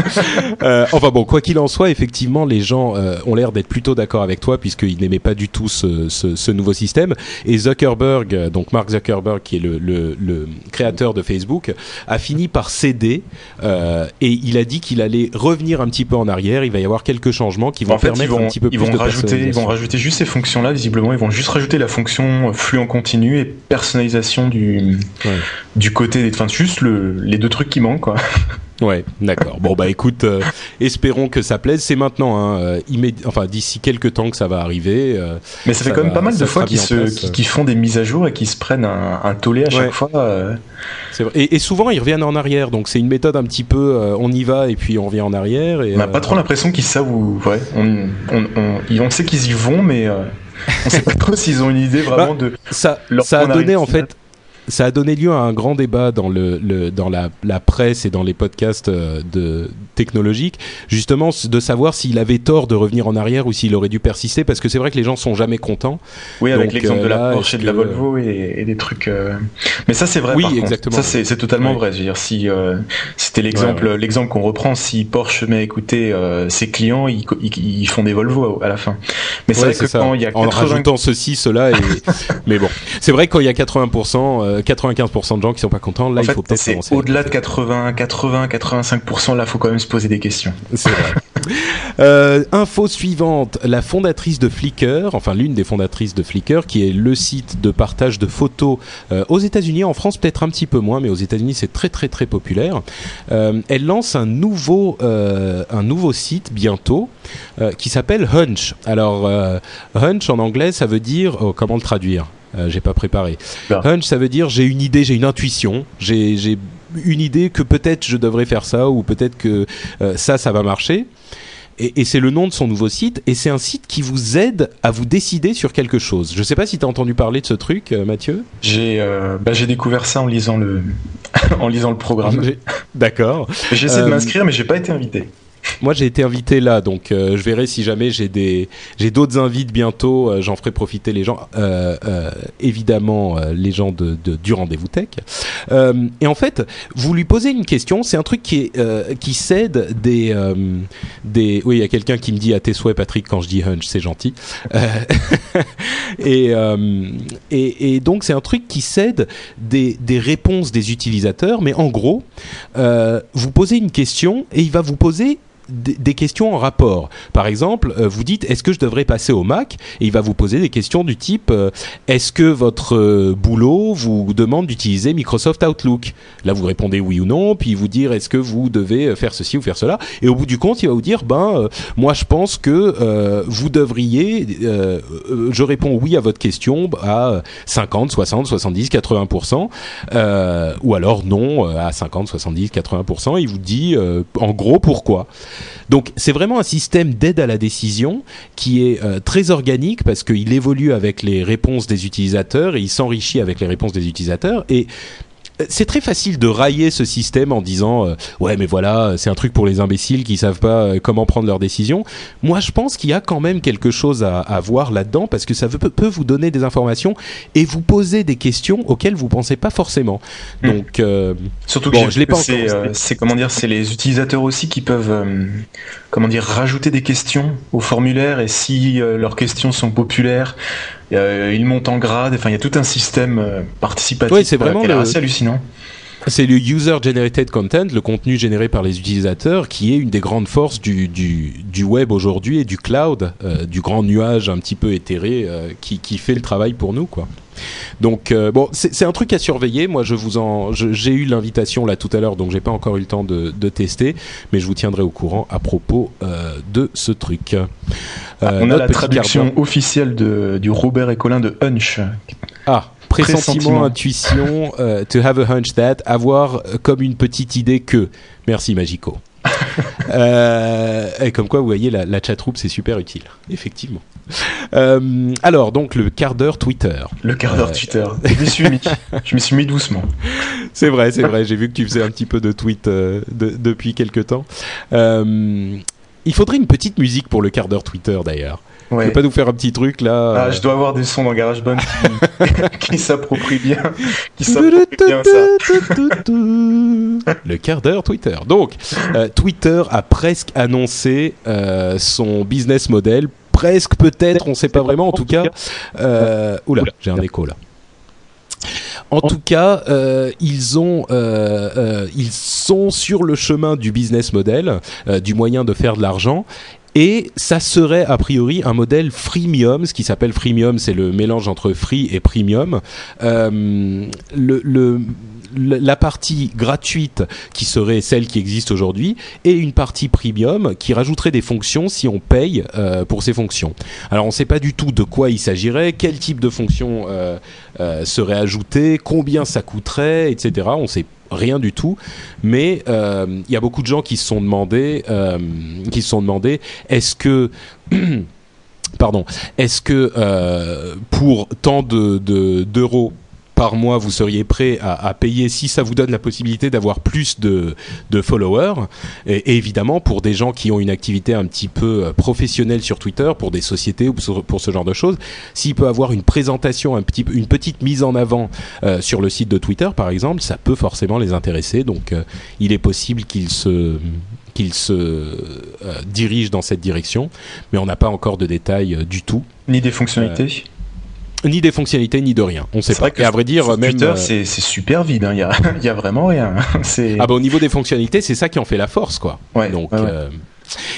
euh, enfin bon, quoi qu'il en soit, effectivement, les gens euh, ont l'air d'être plutôt d'accord avec toi puisqu'ils n'aimaient pas du tout ce, ce, ce, nouveau système. Et Zuckerberg, donc Mark Zuckerberg, qui est le, le, le créateur de Facebook, a fini par céder et il a dit qu'il allait revenir un petit peu en arrière. Il va y avoir quelques changements qui vont en fait, permettre vont, un petit peu ils plus vont de rajouter, ils vont rajouter juste ces fonctions-là. Visiblement, ils vont juste rajouter la fonction flux en continu et personnalisation du, Ouais. du côté des. Enfin, juste le, les deux trucs qui manquent, quoi. Ouais, d'accord. Bon bah écoute, euh, espérons que ça plaise. C'est maintenant, hein, euh, enfin d'ici quelques temps que ça va arriver. euh, Mais ça, Ça fait quand même pas mal de fois qu'ils qui, qui font des mises à jour et qui se prennent un, un tollé à chaque fois. euh. c'est vrai. Et, et souvent ils reviennent en arrière, donc c'est une méthode un petit peu, on y va et puis on revient en arrière. Et, On n'a pas trop l'impression qu'ils savent où. Ouais, on, on, on, on sait qu'ils y vont, mais on sait pas trop s'ils ont une idée vraiment de. ça, ça a donné en fait. Ça a donné lieu à un grand débat dans le, le dans la, la presse et dans les podcasts euh, de technologiques, justement de savoir s'il avait tort de revenir en arrière ou s'il aurait dû persister, parce que c'est vrai que les gens sont jamais contents. Oui, avec l'exemple euh, de la là, Porsche et de la Volvo et, et des trucs. euh, Mais ça, c'est vrai. Oui, par contre. exactement. Ça, c'est c'est totalement vrai. Je veux dire, si euh, c'était l'exemple, Ouais, l'exemple qu'on reprend, si Porsche met à écouter euh, ses clients, ils, co- ils, ils font des Volvo à, la fin. Mais c'est Ouais, vrai que ça. quand il y a en 80 rajoutant ceci, cela, et... mais bon, c'est vrai que quand il y a 80%, euh, 95% de gens qui sont pas contents, là en il faut peut-être commencer. au-delà de écouter. 80, 80, 85%. Là, faut quand même se poser des questions. C'est vrai. Euh, info suivante, la fondatrice de Flickr, enfin l'une des fondatrices de Flickr, qui est le site de partage de photos euh, aux États-Unis, en France peut-être un petit peu moins, mais aux États-Unis c'est très très très populaire. Euh, elle lance un nouveau euh, un nouveau site bientôt euh, qui s'appelle Hunch. Alors euh, Hunch en anglais ça veut dire oh, comment le traduire? Euh, J'ai pas préparé. Hunch ça veut dire j'ai une idée, j'ai une intuition, j'ai une idée que peut-être je devrais faire ça ou peut-être que euh, ça, ça va marcher. Et, et c'est le nom de son nouveau site. Et c'est un site qui vous aide à vous décider sur quelque chose. Je sais pas si tu as entendu parler de ce truc, euh, Mathieu. J'ai bah, j'ai découvert ça en lisant le en lisant le programme. D'accord. Euh, de m'inscrire, mais j'ai pas été invité. Moi, j'ai été invité là, donc euh, je verrai si jamais j'ai des j'ai d'autres invites bientôt. euh, J'en ferai profiter les gens, euh, évidemment les gens de, du rendez-vous tech. Et en fait, vous lui posez une question. C'est un truc qui qui cède des des. Oui, il y a quelqu'un qui me dit à tes souhaits, Patrick, quand je dis hunch, c'est gentil. Et, et et donc c'est un truc qui cède des des réponses des utilisateurs, mais en gros, vous posez une question et il va vous poser des questions en rapport. Par exemple, euh, vous dites est-ce que je devrais passer au Mac Et il va vous poser des questions du type euh, est-ce que votre euh, boulot vous demande d'utiliser Microsoft Outlook Là, vous répondez oui ou non, puis il vous dire est-ce que vous devez faire ceci ou faire cela. Et au bout du compte, il va vous dire ben moi je pense que vous devriez. je réponds oui à votre question à 50, 60, 70, 80% euh, ou alors non à 50, 70, 80% Il vous dit en gros pourquoi. Donc c'est vraiment un système d'aide à la décision qui est euh, très organique parce qu'il évolue avec les réponses des utilisateurs et il s'enrichit avec les réponses des utilisateurs. Et c'est très facile de railler ce système en disant euh, ouais mais voilà c'est un truc pour les imbéciles qui savent pas euh, comment prendre leurs décisions. Moi je pense qu'il y a quand même quelque chose à, à voir là-dedans parce que ça peut, peut vous donner des informations et vous poser des questions auxquelles vous pensez pas forcément. Hmm. Donc euh, Surtout que Bon, je l'ai pas c'est, euh, c'est comment dire, c'est les utilisateurs aussi qui peuvent, euh, comment dire, rajouter des questions au formulaire et si euh, leurs questions sont populaires, euh, ils montent en grade. Enfin, il y a tout un système euh, participatif Ouais, c'est vraiment le- assez hallucinant. C'est le user generated content, le contenu généré par les utilisateurs, qui est une des grandes forces du, du, du web aujourd'hui et du cloud, euh, du grand nuage un petit peu éthéré qui, qui fait le travail pour nous, quoi. Donc euh, bon, c'est un truc à surveiller. Moi, je vous en, j'ai eu l'invitation là tout à l'heure, donc j'ai pas encore eu le temps de, de tester, mais je vous tiendrai au courant à propos euh, de ce truc. Euh, On a la traduction officielle de, du Robert et Colin de Hunch. Ah, pressentiment, intuition, to have a hunch that, avoir comme une petite idée que. Merci Magico. et comme quoi, vous voyez, la, la chatroom, c'est super utile, effectivement. Euh, alors, donc, le quart d'heure Twitter. Le quart d'heure Euh, Twitter. Je m'y suis mis. Je m'y suis mis doucement. C'est vrai, c'est vrai. J'ai vu que tu faisais un petit peu de tweet euh, de- depuis quelque temps. Euh, il faudrait une petite musique pour le quart d'heure Twitter d'ailleurs. Ouais. Tu peux pas nous faire un petit truc là ah, Je dois avoir des sons dans GarageBand qui, qui s'approprient bien, qui s'approprient bien ça. Le quart d'heure Twitter. Donc, euh, Twitter a presque annoncé euh, son business model. Presque, peut-être, on ne sait pas vraiment. En tout cas, euh, oula, j'ai un écho là. En tout cas, euh, ils ont, euh, euh, ils sont sur le chemin du business model, du moyen de faire de l'argent, et ça serait a priori un modèle freemium. Ce qui s'appelle freemium, c'est le mélange entre free et premium. Le, le la partie gratuite qui serait celle qui existe aujourd'hui et une partie premium qui rajouterait des fonctions si on paye euh, pour ces fonctions. Alors on ne sait pas du tout de quoi il s'agirait, quel type de fonction euh, euh, serait ajouté, combien ça coûterait, etc. On sait rien du tout, mais il y a beaucoup de gens qui se sont demandé, qui se sont demandé, est-ce que pardon, est-ce que pour tant de d'euros par mois vous seriez prêt à, payer si ça vous donne la possibilité d'avoir plus de, followers. Et, évidemment, pour des gens qui ont une activité un petit peu euh, professionnelle sur Twitter, pour des sociétés ou pour ce genre de choses, s'il peut avoir une présentation, un petit, une petite mise en avant euh, sur le site de Twitter, par exemple, ça peut forcément les intéresser. Donc, euh, il est possible qu'ils se qu'ils se dirigent dans cette direction, mais on n'a pas encore de détails du tout. Ni des fonctionnalités ni des fonctionnalités ni de rien. On sait pas. et à vrai dire, même Twitter, euh, c'est super vide. Hein. Il y, a, y a vraiment rien. ah bah au niveau des fonctionnalités, c'est ça qui en fait la force, quoi. Ouais, Donc. Ouais, euh,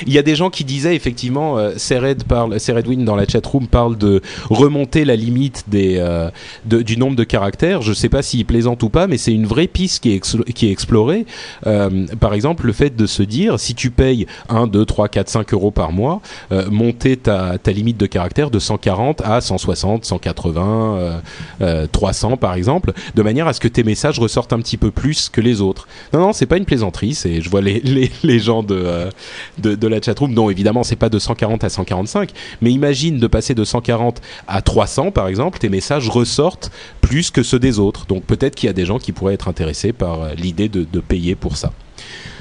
il y a des gens qui disaient effectivement, euh, Sered parle, Seredwin dans la chatroom parle de remonter la limite des, euh, du nombre de caractères. Je sais pas s'il plaisante ou pas, mais c'est une vraie piste qui est, qui est explorée. Euh, par exemple, le fait de se dire, si tu payes 1, 2, 3, 4, 5 euros par mois, euh, monter ta, ta limite de caractères de 140 à 160, 180, 300 par exemple, de manière à ce que tes messages ressortent un petit peu plus que les autres. Non, non, c'est pas une plaisanterie. C'est, je vois les, les, les gens de de, de la chatroom. Non, évidemment, c'est pas de 140 à 145, mais imagine de passer de 140 à 300, par exemple, tes messages ressortent plus que ceux des autres. Donc peut-être qu'il y a des gens qui pourraient être intéressés par euh, l'idée de, de payer pour ça.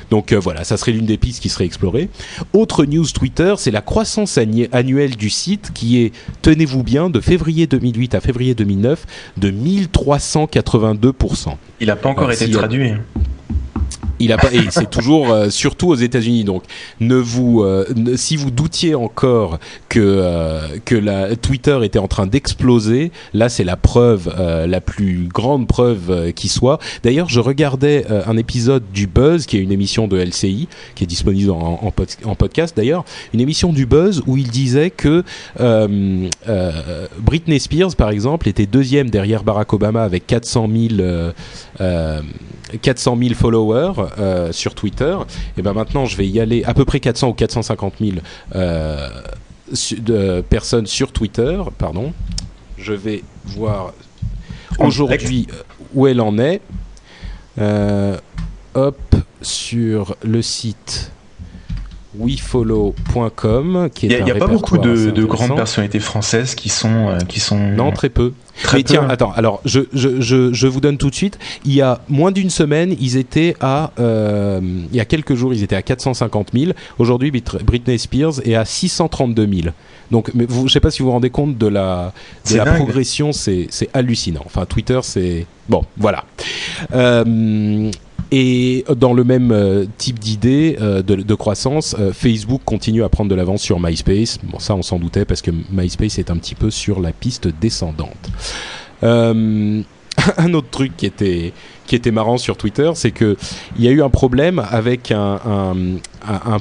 Donc euh, voilà, ça serait l'une des pistes qui serait explorée. Autre news Twitter, c'est la croissance annuelle du site qui est, tenez-vous bien, de février 2008 à février 2009 de 1382%. Il n'a pas encore été traduit. Il a pas, et c'est toujours, euh, surtout aux États-Unis. Donc, ne vous, euh, si vous doutiez encore que euh, que la Twitter était en train d'exploser, là, c'est la preuve, la plus grande preuve qui soit. D'ailleurs, je regardais un épisode du Buzz, qui est une émission de LCI, qui est disponible en, en, en podcast d'ailleurs, une émission du Buzz où il disait que Britney Spears, par exemple, était deuxième derrière Barack Obama avec 400 000 400 000 followers euh, sur Twitter. Et ben maintenant, je vais y aller à peu près 400 ou 450 000 euh, de personnes sur Twitter. Pardon. Je vais voir aujourd'hui euh, où elle en est. Hop sur le site wefollow.com qui est Il n'y a, pas beaucoup de, de, grandes personnalités françaises qui sont qui sont non très peu mais tiens, attends, alors je, je, je, je, vous donne tout de suite. Il y a moins d'une semaine, ils étaient à. Euh, il y a quelques jours, ils étaient à 450 000. Aujourd'hui, Britney Spears est à 632 000. Donc, mais vous, je sais pas si vous vous rendez compte de la, de la progression, c'est hallucinant. Enfin, Twitter, c'est. Bon, voilà. Euh, et dans le même euh, type d'idée euh, de, croissance, euh, Facebook continue à prendre de l'avance sur MySpace. Bon, ça, on s'en doutait parce que MySpace est un petit peu sur la piste descendante. un autre truc qui était qui était marrant sur Twitter, c'est que il y a eu un problème avec un,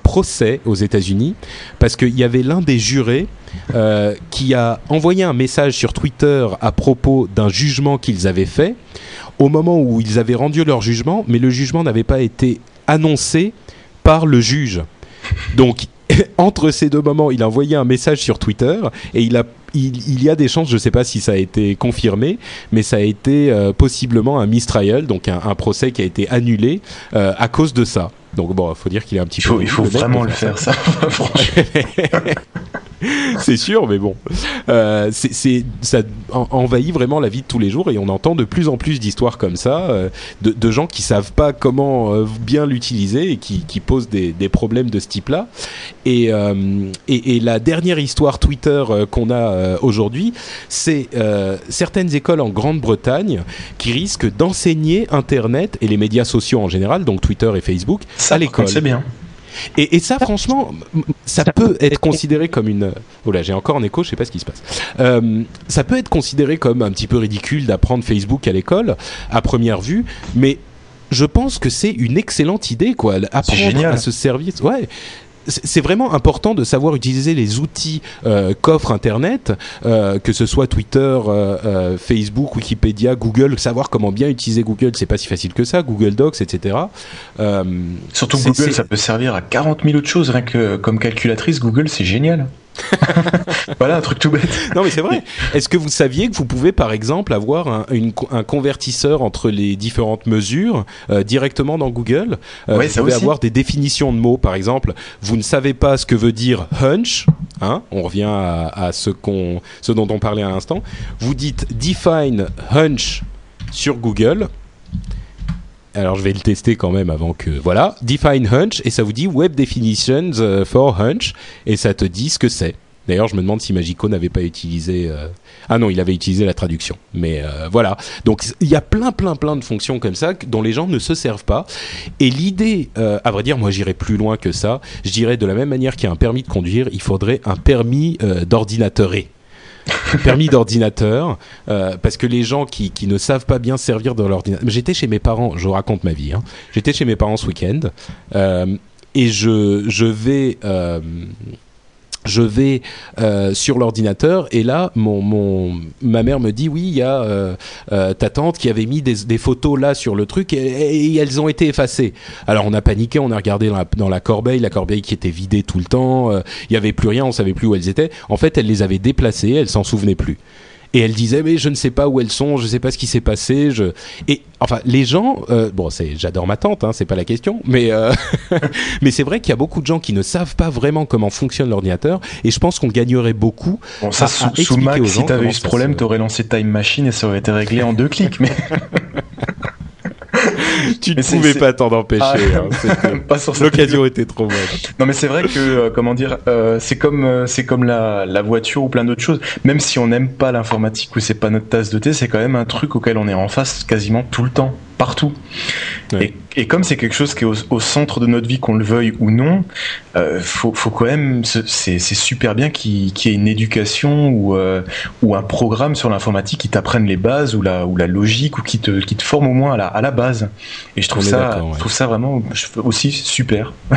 procès aux États-Unis parce qu'il y avait l'un des jurés euh, qui a envoyé un message sur Twitter à propos d'un jugement qu'ils avaient fait au moment où ils avaient rendu leur jugement, mais le jugement n'avait pas été annoncé par le juge. Donc, entre ces deux moments, il a envoyé un message sur Twitter et il a il, y a des chances, je ne sais pas si ça a été confirmé, mais ça a été euh, possiblement un mistrial, donc un, procès qui a été annulé euh, à cause de ça. Donc bon, il faut dire qu'il est un petit peu. Il faut vraiment le faire, ça. c'est sûr, mais bon, euh, ça envahit vraiment la vie de tous les jours et on entend de plus en plus d'histoires comme ça, euh, de, de, gens qui savent pas comment euh, bien l'utiliser et qui, qui posent des, des, problèmes de ce type-là. Et, et, et, la dernière histoire Twitter qu'on a aujourd'hui, c'est certaines écoles en Grande-Bretagne qui risquent d'enseigner Internet et les médias sociaux en général, donc Twitter et Facebook, à l'école. C'est bien. Et, et, ça, franchement, ça peut être considéré comme une. Oh là, j'ai encore un écho, je sais pas ce qui se passe. Euh, ça peut être considéré comme un petit peu ridicule d'apprendre Facebook à l'école, à première vue, mais je pense que c'est une excellente idée, quoi. Apprendre à se servir. Ouais c'est vraiment important de savoir utiliser les outils euh, qu'offre Internet, euh, que ce soit Twitter, euh, Facebook, Wikipédia, Google, savoir comment bien utiliser Google, c'est pas si facile que ça, Google Docs, etc. Surtout Google, ça peut servir à 40 000 autres choses, rien que comme calculatrice, Google, c'est génial. Voilà un truc tout bête. Non mais c'est vrai. Est-ce que vous saviez que vous pouvez par exemple avoir un, une, un convertisseur entre les différentes mesures euh, directement dans Google euh, ouais, Vous pouvez aussi. avoir des définitions de mots par exemple. Vous ne savez pas ce que veut dire hunch. Hein on revient à, à ce, qu'on, ce dont on parlait à l'instant. Vous dites define hunch sur Google alors je vais le tester quand même avant que voilà. Define hunch et ça vous dit web definitions euh, for hunch et ça te dit ce que c'est. D'ailleurs je me demande si Magico n'avait pas utilisé euh... ah non il avait utilisé la traduction. Mais euh, voilà. Donc il y a plein plein plein de fonctions comme ça dont les gens ne se servent pas. Et l'idée à vrai dire moi j'irais plus loin que ça. Je dirais de la même manière qu'il y a un permis de conduire il faudrait un permis euh, d'ordinateur permis d'ordinateur euh, parce que les gens qui, qui ne savent pas bien servir de l'ordinateur j'étais chez mes parents je raconte ma vie hein. j'étais chez mes parents ce week-end euh, et je, je vais euh, je vais euh, sur l'ordinateur et là ma mère me dit oui il y a euh, euh, ta tante qui avait mis des, photos là sur le truc et, elles ont été effacées. Alors on a paniqué on a regardé dans la, corbeille la corbeille qui était vidée tout le temps il y avait plus rien on savait plus où elles étaient. En fait elle les avait déplacées elle s'en souvenait plus et elle disait mais je ne sais pas où elles sont, je ne sais pas ce qui s'est passé. Je... Et enfin les gens, euh, bon c'est j'adore ma tante, hein, c'est pas la question, mais euh, mais c'est vrai qu'il y a beaucoup de gens qui ne savent pas vraiment comment fonctionne l'ordinateur et je pense qu'on gagnerait beaucoup. Bon ça à, sous, à sous Mac, si t'avais eu ce problème, se... t'aurais lancé Time Machine et ça aurait été réglé en deux clics, mais. tu ne pouvais pas t'en empêcher. Ah, hein, L'occasion était trop bonne. Non, mais c'est vrai que euh, comment dire, euh, c'est comme euh, c'est comme la, la voiture ou plein d'autres choses. Même si on n'aime pas l'informatique ou c'est pas notre tasse de thé, c'est quand même un truc auquel on est en face quasiment tout le temps, partout. Ouais. Et, et, comme c'est quelque chose qui est au, au, centre de notre vie, qu'on le veuille ou non, euh, faut, faut quand même, c'est super bien qu'il qu y ait une éducation ou, euh, ou un programme sur l'informatique qui t'apprenne les bases ou la, ou la logique ou qui te, qui te forme au moins à la, à la base. Et je trouve ça, ouais. je trouve ça vraiment aussi super.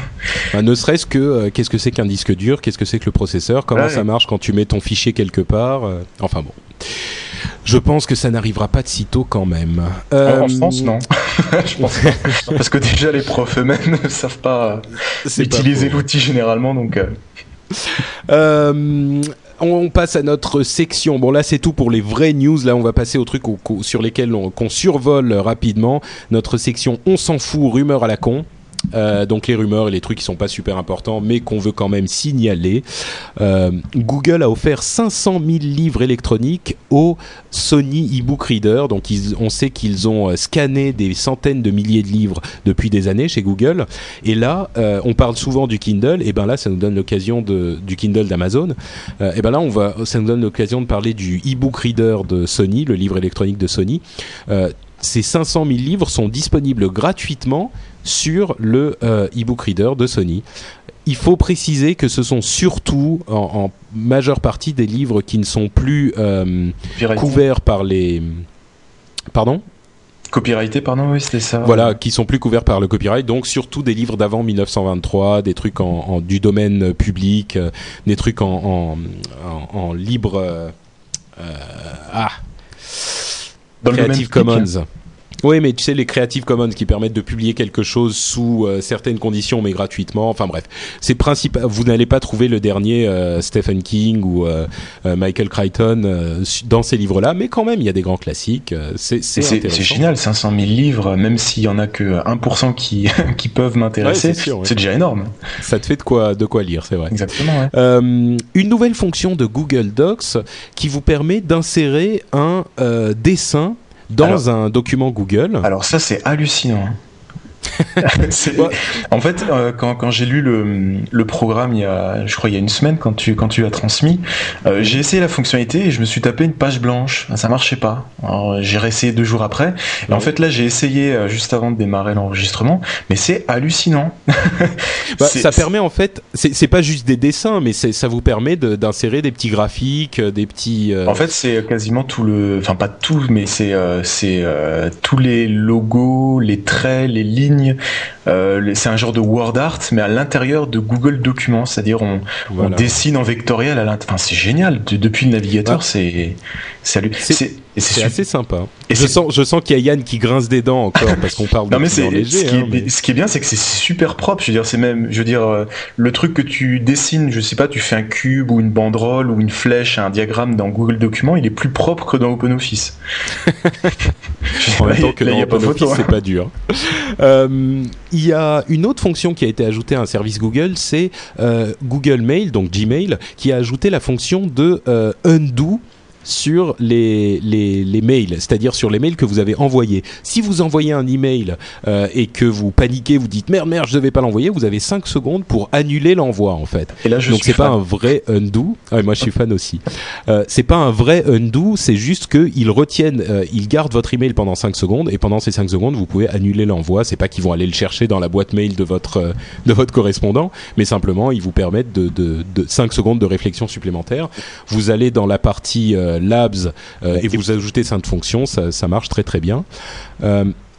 Bah, ne serait-ce que euh, qu'est-ce que c'est qu'un disque dur, qu'est-ce que c'est que le processeur, comment ouais, ça marche quand tu mets ton fichier quelque part? enfin bon. Je pense que ça n'arrivera pas de sitôt quand même. Euh... En France, non. je pense pas. Parce que déjà, les profs eux-mêmes ne savent pas utiliser l'outil généralement, donc. Euh, on passe à notre section. Bon là c'est tout pour les vraies news. Là on va passer aux trucs au, au, sur lesquels on, qu'on survole rapidement. Notre section on s'en fout, rumeur à la con. Euh, donc les rumeurs et les trucs qui sont pas super importants, mais qu'on veut quand même signaler. Euh, Google a offert 500 000 livres électroniques au Sony eBook Reader. Donc on sait qu'ils ont scanné des centaines de milliers de livres depuis des années chez Google. Et là, euh, on parle souvent du Kindle. Et ben là, ça nous donne l'occasion du Kindle d'Amazon. Euh, et ben là, ça nous donne l'occasion de parler du eBook Reader de Sony, le livre électronique de Sony euh, ces 500 000 livres sont disponibles gratuitement sur le euh, e-book reader de Sony. Il faut préciser que ce sont surtout en, en majeure partie des livres qui ne sont plus euh, couverts par les... Pardon? Copyrighté, pardon, oui, c'était ça. Voilà, qui sont plus couverts par le copyright, donc surtout des livres d'avant 1923, des trucs en, en, du domaine public, euh, des trucs en, libre... Euh, ah Dans Creative Commons. Oui, mais tu sais, les Creative Commons qui permettent de publier quelque chose sous euh, certaines conditions, mais gratuitement. Enfin bref, c'est principal. Vous n'allez pas trouver le dernier euh, Stephen King ou euh, Michael Crichton dans ces livres-là, mais quand même, il y a des grands classiques. c'est c'est génial, 500 000 livres, même s'il y en a que 1% qui qui peuvent m'intéresser, c'est déjà énorme. Ça te fait de quoi de quoi lire, c'est vrai. Exactement. une nouvelle fonction de Google Docs qui vous permet d'insérer un dessin dans un document Google. Alors ça, c'est hallucinant. en fait, euh, quand, quand j'ai lu le, le, programme il y a, je crois il y a une semaine quand tu quand tu l'as transmis, euh, j'ai essayé la fonctionnalité et je me suis tapé une page blanche. Ça marchait pas. J'ai réessayé deux jours après. Et en fait là, j'ai essayé euh, juste avant de démarrer l'enregistrement, mais c'est hallucinant. bah, ça permet en fait, c'est pas juste des dessins, mais ça vous permet d'insérer des petits graphiques, des petits. En fait, c'est quasiment tout le, enfin pas tout, mais c'est c'est tous les logos, les traits, les lignes euh, c'est un genre de word art, mais à l'intérieur de Google Documents, c'est-à-dire on, dessine en vectoriel. À enfin, c'est génial. depuis le navigateur, c'est c'est assez sympa. Et je sens, je sens qu'il y a Yann qui grince des dents encore parce qu'on parle de mais léger. Ce qui, est, hein, ce qui est bien, c'est que c'est super propre. Je veux dire, c'est même, je veux dire, euh, le truc que tu dessines, je sais pas, tu fais un cube ou une banderole ou une flèche, un diagramme dans Google Documents, il est plus propre que dans OpenOffice. en même temps que dans OpenOffice, c'est hein. pas dur. Euh, il y a une autre fonction qui a été ajoutée à un service Google, c'est euh, Google Mail, donc Gmail, qui a ajouté la fonction de undo sur les, les, les mails, c'est-à-dire sur les mails que vous avez envoyés. Si vous envoyez un email euh, et que vous paniquez, vous dites merde merde je devais pas l'envoyer, vous avez 5 secondes pour annuler l'envoi en fait. Et là, je Donc c'est pas un vrai undo. Ah, moi je suis fan aussi. Euh, c'est pas un vrai undo, c'est juste qu'ils retiennent, euh, ils gardent votre email pendant 5 secondes et pendant ces 5 secondes vous pouvez annuler l'envoi. C'est pas qu'ils vont aller le chercher dans la boîte mail de votre euh, de votre correspondant, mais simplement ils vous permettent de, de, de 5 secondes de réflexion supplémentaire. Vous allez dans la partie euh, Labs euh, et vous ajoutez cette fonction, ça, ça marche très très bien.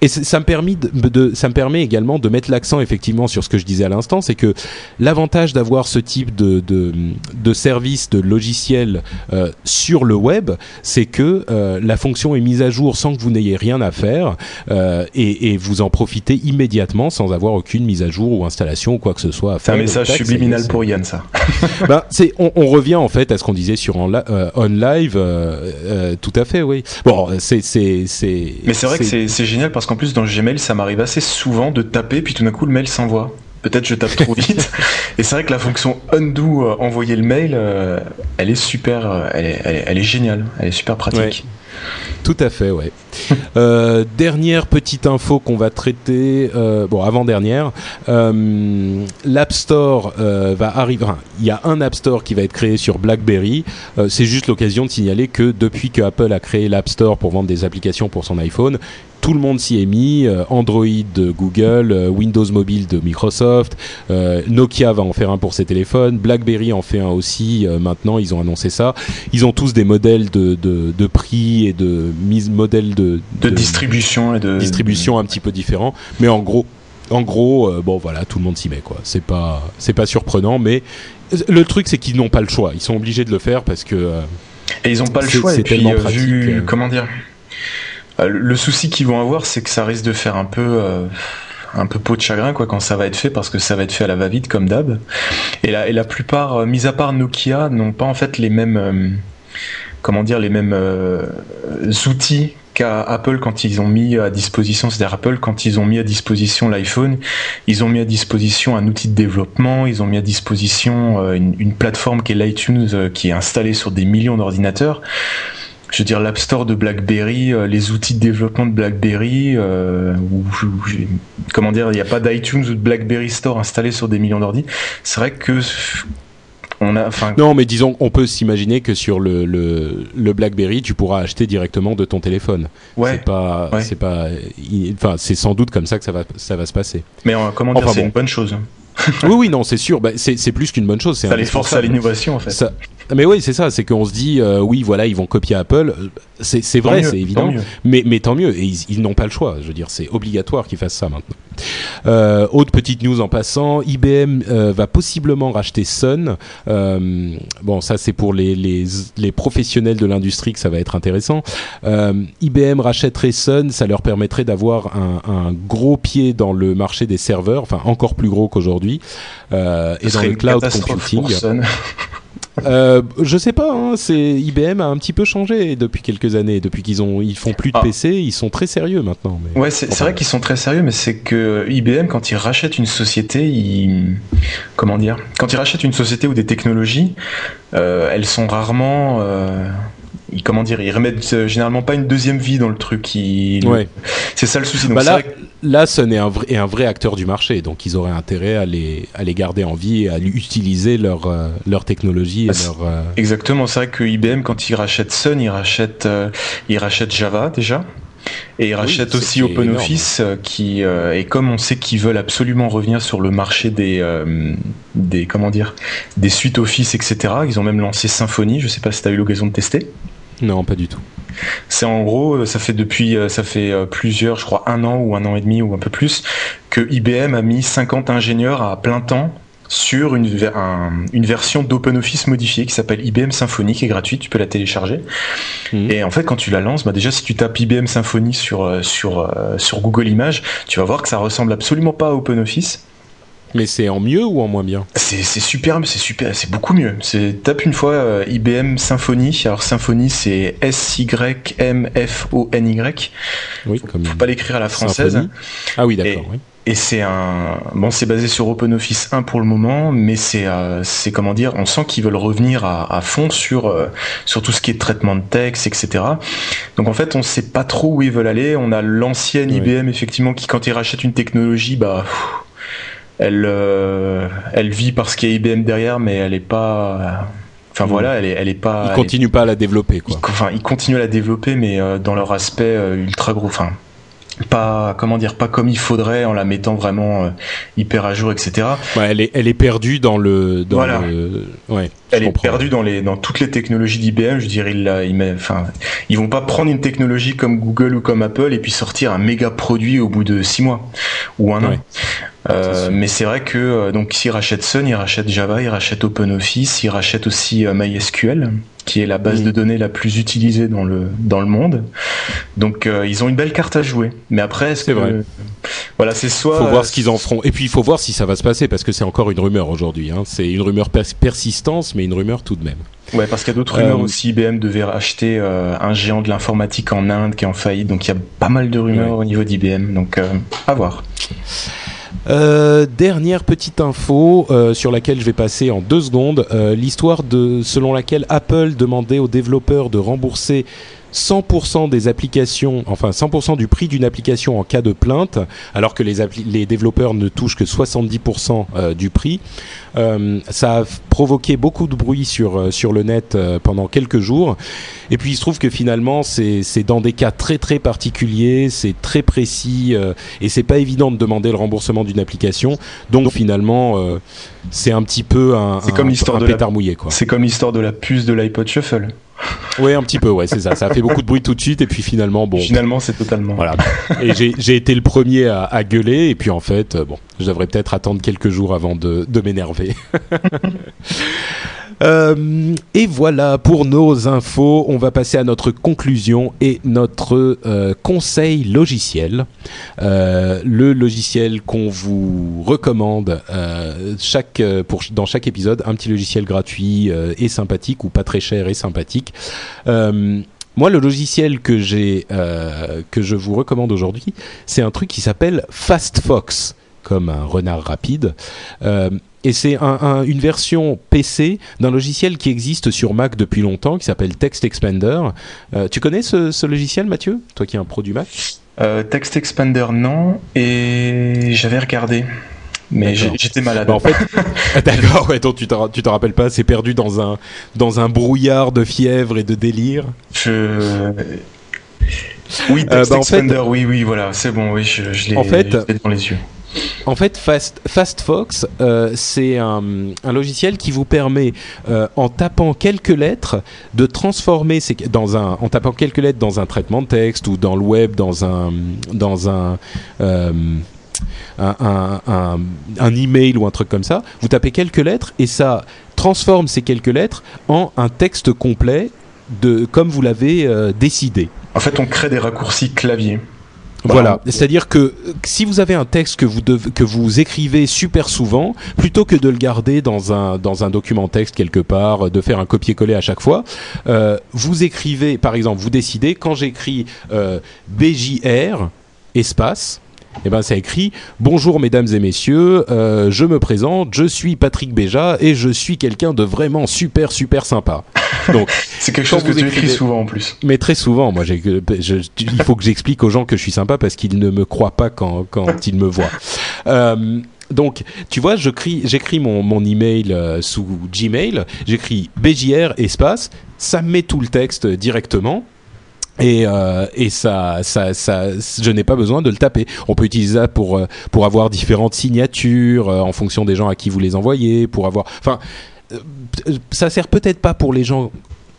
Euh, et ça me, permet de, ça me permet également de mettre l'accent effectivement sur ce que je disais à l'instant, c'est que l'avantage d'avoir ce type de, de, de, service, de logiciel euh, sur le web, c'est que euh, la fonction est mise à jour sans que vous n'ayez rien à faire euh, et, et, vous en profitez immédiatement sans avoir aucune mise à jour ou installation ou quoi que ce soit à faire. C'est un message subliminal pour Yann, ça. ben, c'est, on, on, revient en fait à ce qu'on disait sur on, euh, on live, euh, tout à fait, oui. Bon, c'est, c'est, c'est. Mais c'est vrai que c'est, c'est génial parce que en plus dans Gmail, ça m'arrive assez souvent de taper, puis tout d'un coup le mail s'envoie. Peut-être je tape trop vite. Et c'est vrai que la fonction undo, euh, envoyer le mail, euh, elle est super, euh, elle, est, elle, est, géniale, elle est super pratique. Tout à fait, ouais. dernière petite info qu'on va traiter, bon avant dernière, l'App Store va arriver. il y a un App Store qui va être créé sur BlackBerry. c'est juste l'occasion de signaler que depuis que Apple a créé l'App Store pour vendre des applications pour son iPhone, tout le monde s'y est mis. Euh, Android de Google, euh, Windows Mobile de Microsoft, euh, Nokia va en faire un pour ses téléphones, BlackBerry en fait un aussi. maintenant, ils ont annoncé ça. Ils ont tous des modèles de, de, de prix et de mise modèles de, de, distribution et de distribution un petit peu différents. Mais en gros, en gros, bon voilà, tout le monde s'y met quoi. C'est pas c'est pas surprenant, mais le truc c'est qu'ils n'ont pas le choix. Ils sont obligés de le faire parce que et ils n'ont pas le choix. Et puis, vu, comment dire euh, le souci qu'ils vont avoir, c'est que ça risque de faire un peu euh, un peu peau de chagrin quoi quand ça va être fait parce que ça va être fait à la va-vite comme d'hab. Et la, et la plupart, euh, mis à part Nokia, n'ont pas en fait les mêmes comment dire les mêmes outils qu'à Apple quand ils ont mis à disposition, c'est-à-dire Apple quand ils ont mis à disposition l'iPhone, ils ont mis à disposition un outil de développement, ils ont mis à disposition une, une plateforme qui est l'iTunes qui est installée sur des millions d'ordinateurs je veux dire l'App Store de BlackBerry, euh, les outils de développement de BlackBerry, euh, comment dire, il n'y a pas d'iTunes ou de BlackBerry Store installé sur des millions d'ordi. C'est vrai que on a, non, mais disons, on peut s'imaginer que sur le, le, BlackBerry, tu pourras acheter directement de ton téléphone. Ouais. C'est pas, c'est pas, enfin, c'est sans doute comme ça que ça va, ça va se passer. Mais euh, comment dire, c'est une bonne chose. oui, oui, non, c'est sûr. Bah, c'est plus qu'une bonne chose. Ça les force à l'innovation, en fait. Ça, mais oui, c'est ça. C'est qu'on se dit, euh, oui, voilà, ils vont copier Apple. C'est vrai, c'est évident. Mais, mais tant mieux. Et ils, n'ont pas le choix. Je veux dire, c'est obligatoire qu'ils fassent ça maintenant. Euh, autre petite news en passant, IBM euh, va possiblement racheter Sun. Euh, bon, ça c'est pour les, les, les, professionnels de l'industrie que ça va être intéressant. Euh, IBM rachèterait Sun, ça leur permettrait d'avoir un, un, gros pied dans le marché des serveurs, enfin encore plus gros qu'aujourd'hui, euh, et dans le cloud computing. Euh, je sais pas, hein, c'est IBM a un petit peu changé depuis quelques années, depuis qu'ils ont ils font plus de ah. PC, ils sont très sérieux maintenant. Mais... Ouais, c'est vrai qu'ils sont très sérieux, mais c'est que IBM quand ils rachètent une société, ils comment dire, quand ils rachètent une société ou des technologies, euh, elles sont rarement euh, comment dire, ils remettent euh, généralement pas une deuxième vie dans le truc. Ouais. C'est ça le souci. Donc bah là, là, Sun est un, vrai, un vrai acteur du marché, donc ils auraient intérêt à les, à les garder en vie et à utiliser leur, euh, leur technologie. Et bah, leur, euh, Exactement, c'est vrai que IBM, quand il rachète Sun, il rachète, il rachète Java déjà. Et ils rachètent aussi OpenOffice, qui et comme on sait qu'ils veulent absolument revenir sur le marché des des comment dire des suites Office, etc. Ils ont même lancé Symfony. Je sais pas si tu as eu l'occasion de tester. Non, pas du tout. C'est en gros, euh, ça fait depuis, euh, ça fait euh, plusieurs, je crois un an ou un an et demi ou un peu plus, que IBM a mis 50 ingénieurs à plein temps sur une, une version d'OpenOffice modifiée qui s'appelle IBM Symfony, qui est gratuite, tu peux la télécharger. Mhm. Et en fait, quand tu la lances, bah déjà si tu tapes IBM Symfony sur sur sur Google Images, tu vas voir que ça ressemble absolument pas à OpenOffice. Mais c'est en mieux ou en moins bien C'est super, c'est super, c'est beaucoup mieux. Tape une fois euh, IBM Symfony. Alors Symfony, c'est S Y M F O N Y. Oui, faut, comme faut pas l'écrire à la française. Ah oui, d'accord. Oui. Et c'est un bon, c'est basé sur OpenOffice 1 pour le moment, mais c'est euh, c'est comment dire, on sent qu'ils veulent revenir à, à fond sur euh, sur tout ce qui est traitement de texte, etc. Donc en fait, on sait pas trop où ils veulent aller. On a l'ancienne IBM effectivement qui, quand ils rachètent une technologie, bah elle, euh, elle vit parce qu'il y a IBM derrière, mais elle est pas. Enfin voilà, elle est, elle est pas. Ils continuent pas à la développer, quoi. enfin, ils continuent à la développer, mais euh, dans leur aspect euh, ultra gros. Enfin, pas comment dire pas comme il faudrait en la mettant vraiment hyper à jour etc ouais, elle est elle est perdue dans le dans voilà. ouais elle est perdue dans les dans toutes les technologies d'IBM je dirais il, il enfin ils vont pas prendre une technologie comme Google ou comme Apple et puis sortir un méga produit au bout de six mois ou un an euh, mais c'est vrai que euh, donc s'ils rachètent Sun, ils rachètent Java, ils rachètent OpenOffice, ils rachètent aussi euh, MySQL, qui est la base de données la plus utilisée dans le dans le monde. Donc ils ont une belle carte à jouer. Mais après, c'est vrai. Voilà, c'est soit. Faut voir ce qu'ils en feront. Et puis il faut voir si ça va se passer parce que c'est encore une rumeur aujourd'hui. Hein. C'est une rumeur persistance, mais une rumeur tout de même. Ouais, parce qu'il y a d'autres rumeurs aussi. IBM devait racheter un géant de l'informatique en Inde qui est en faillite. Donc il y a pas mal de rumeurs au niveau d'IBM. Donc à voir. Euh, dernière petite info euh, sur laquelle je vais passer en deux secondes, euh, l'histoire de selon laquelle Apple demandait aux développeurs de rembourser 100% des applications, enfin 100% du prix d'une application en cas de plainte, alors que les, les développeurs ne touchent que 70% euh, du prix. Euh, ça a provoqué beaucoup de bruit sur euh, sur le net pendant quelques jours. Et puis il se trouve que finalement c'est c'est dans des cas très très particuliers, c'est très précis et c'est pas évident de demander le remboursement d'une application. Donc finalement c'est un petit peu un, comme l'histoire de pétard mouillé. C'est comme l'histoire de la puce de l'iPod Shuffle. Oui, un petit peu, ouais, c'est ça. Ça a fait beaucoup de bruit tout de suite, et puis finalement, bon. Finalement, c'est totalement. Voilà. Et j'ai été le premier à, à, gueuler, et puis en fait, bon, je devrais peut-être attendre quelques jours avant de, de m'énerver. Euh, et voilà pour nos infos. On va passer à notre conclusion et notre euh, conseil logiciel. Euh, le logiciel qu'on vous recommande chaque, dans chaque épisode, un petit logiciel gratuit et sympathique ou pas très cher et sympathique. moi, le logiciel que j'ai, que je vous recommande aujourd'hui, c'est un truc qui s'appelle FastFox, comme un renard rapide. Et c'est un, une version PC d'un logiciel qui existe sur Mac depuis longtemps, qui s'appelle Text Expander. Euh, tu connais ce, logiciel, Mathieu? Toi qui es un pro du Mac? Euh, Text Expander, non. Et j'avais regardé. Mais j'étais malade. Bah, en fait, d'accord. Ouais, donc tu te, tu te rappelles pas C'est perdu dans un dans un brouillard de fièvre et de délire. Je oui, euh, Text bah, Expander. oui, oui, voilà, c'est bon. Oui, je, je l'ai en fait, dans les yeux en fait, Fast, FastFox, euh, c'est un, logiciel qui vous permet, euh, en tapant quelques lettres, de transformer dans un, en tapant quelques lettres dans un traitement de texte ou dans le web, dans un, dans euh, un, un, email ou un truc comme ça, vous tapez quelques lettres et ça transforme ces quelques lettres en un texte complet de comme vous l'avez décidé. En fait, on crée des raccourcis clavier. Voilà, c'est-à-dire que si vous avez un texte que vous que vous écrivez super souvent, plutôt que de le garder dans un dans un document texte quelque part, de faire un copier-coller à chaque fois, euh, vous écrivez, par exemple, vous décidez quand j'écris euh, BJR espace eh ben, ça écrit Bonjour mesdames et messieurs, euh, je me présente, je suis Patrick Béja et je suis quelqu'un de vraiment super super sympa. Donc c'est quelque chose que tu écris souvent en plus. Mais très souvent, moi, j'ai, je, il faut que j'explique aux gens que je suis sympa parce qu'ils ne me croient pas quand quand ils me voient. Euh, donc, tu vois, j'écris mon, mon email euh, sous Gmail, j'écris BJR espace, ça met tout le texte directement. Et, euh, et ça, ça, ça, je n'ai pas besoin de le taper. On peut utiliser ça pour euh, avoir différentes signatures euh, en fonction des gens à qui vous les envoyez, pour avoir. Enfin, ça sert peut-être pas pour les gens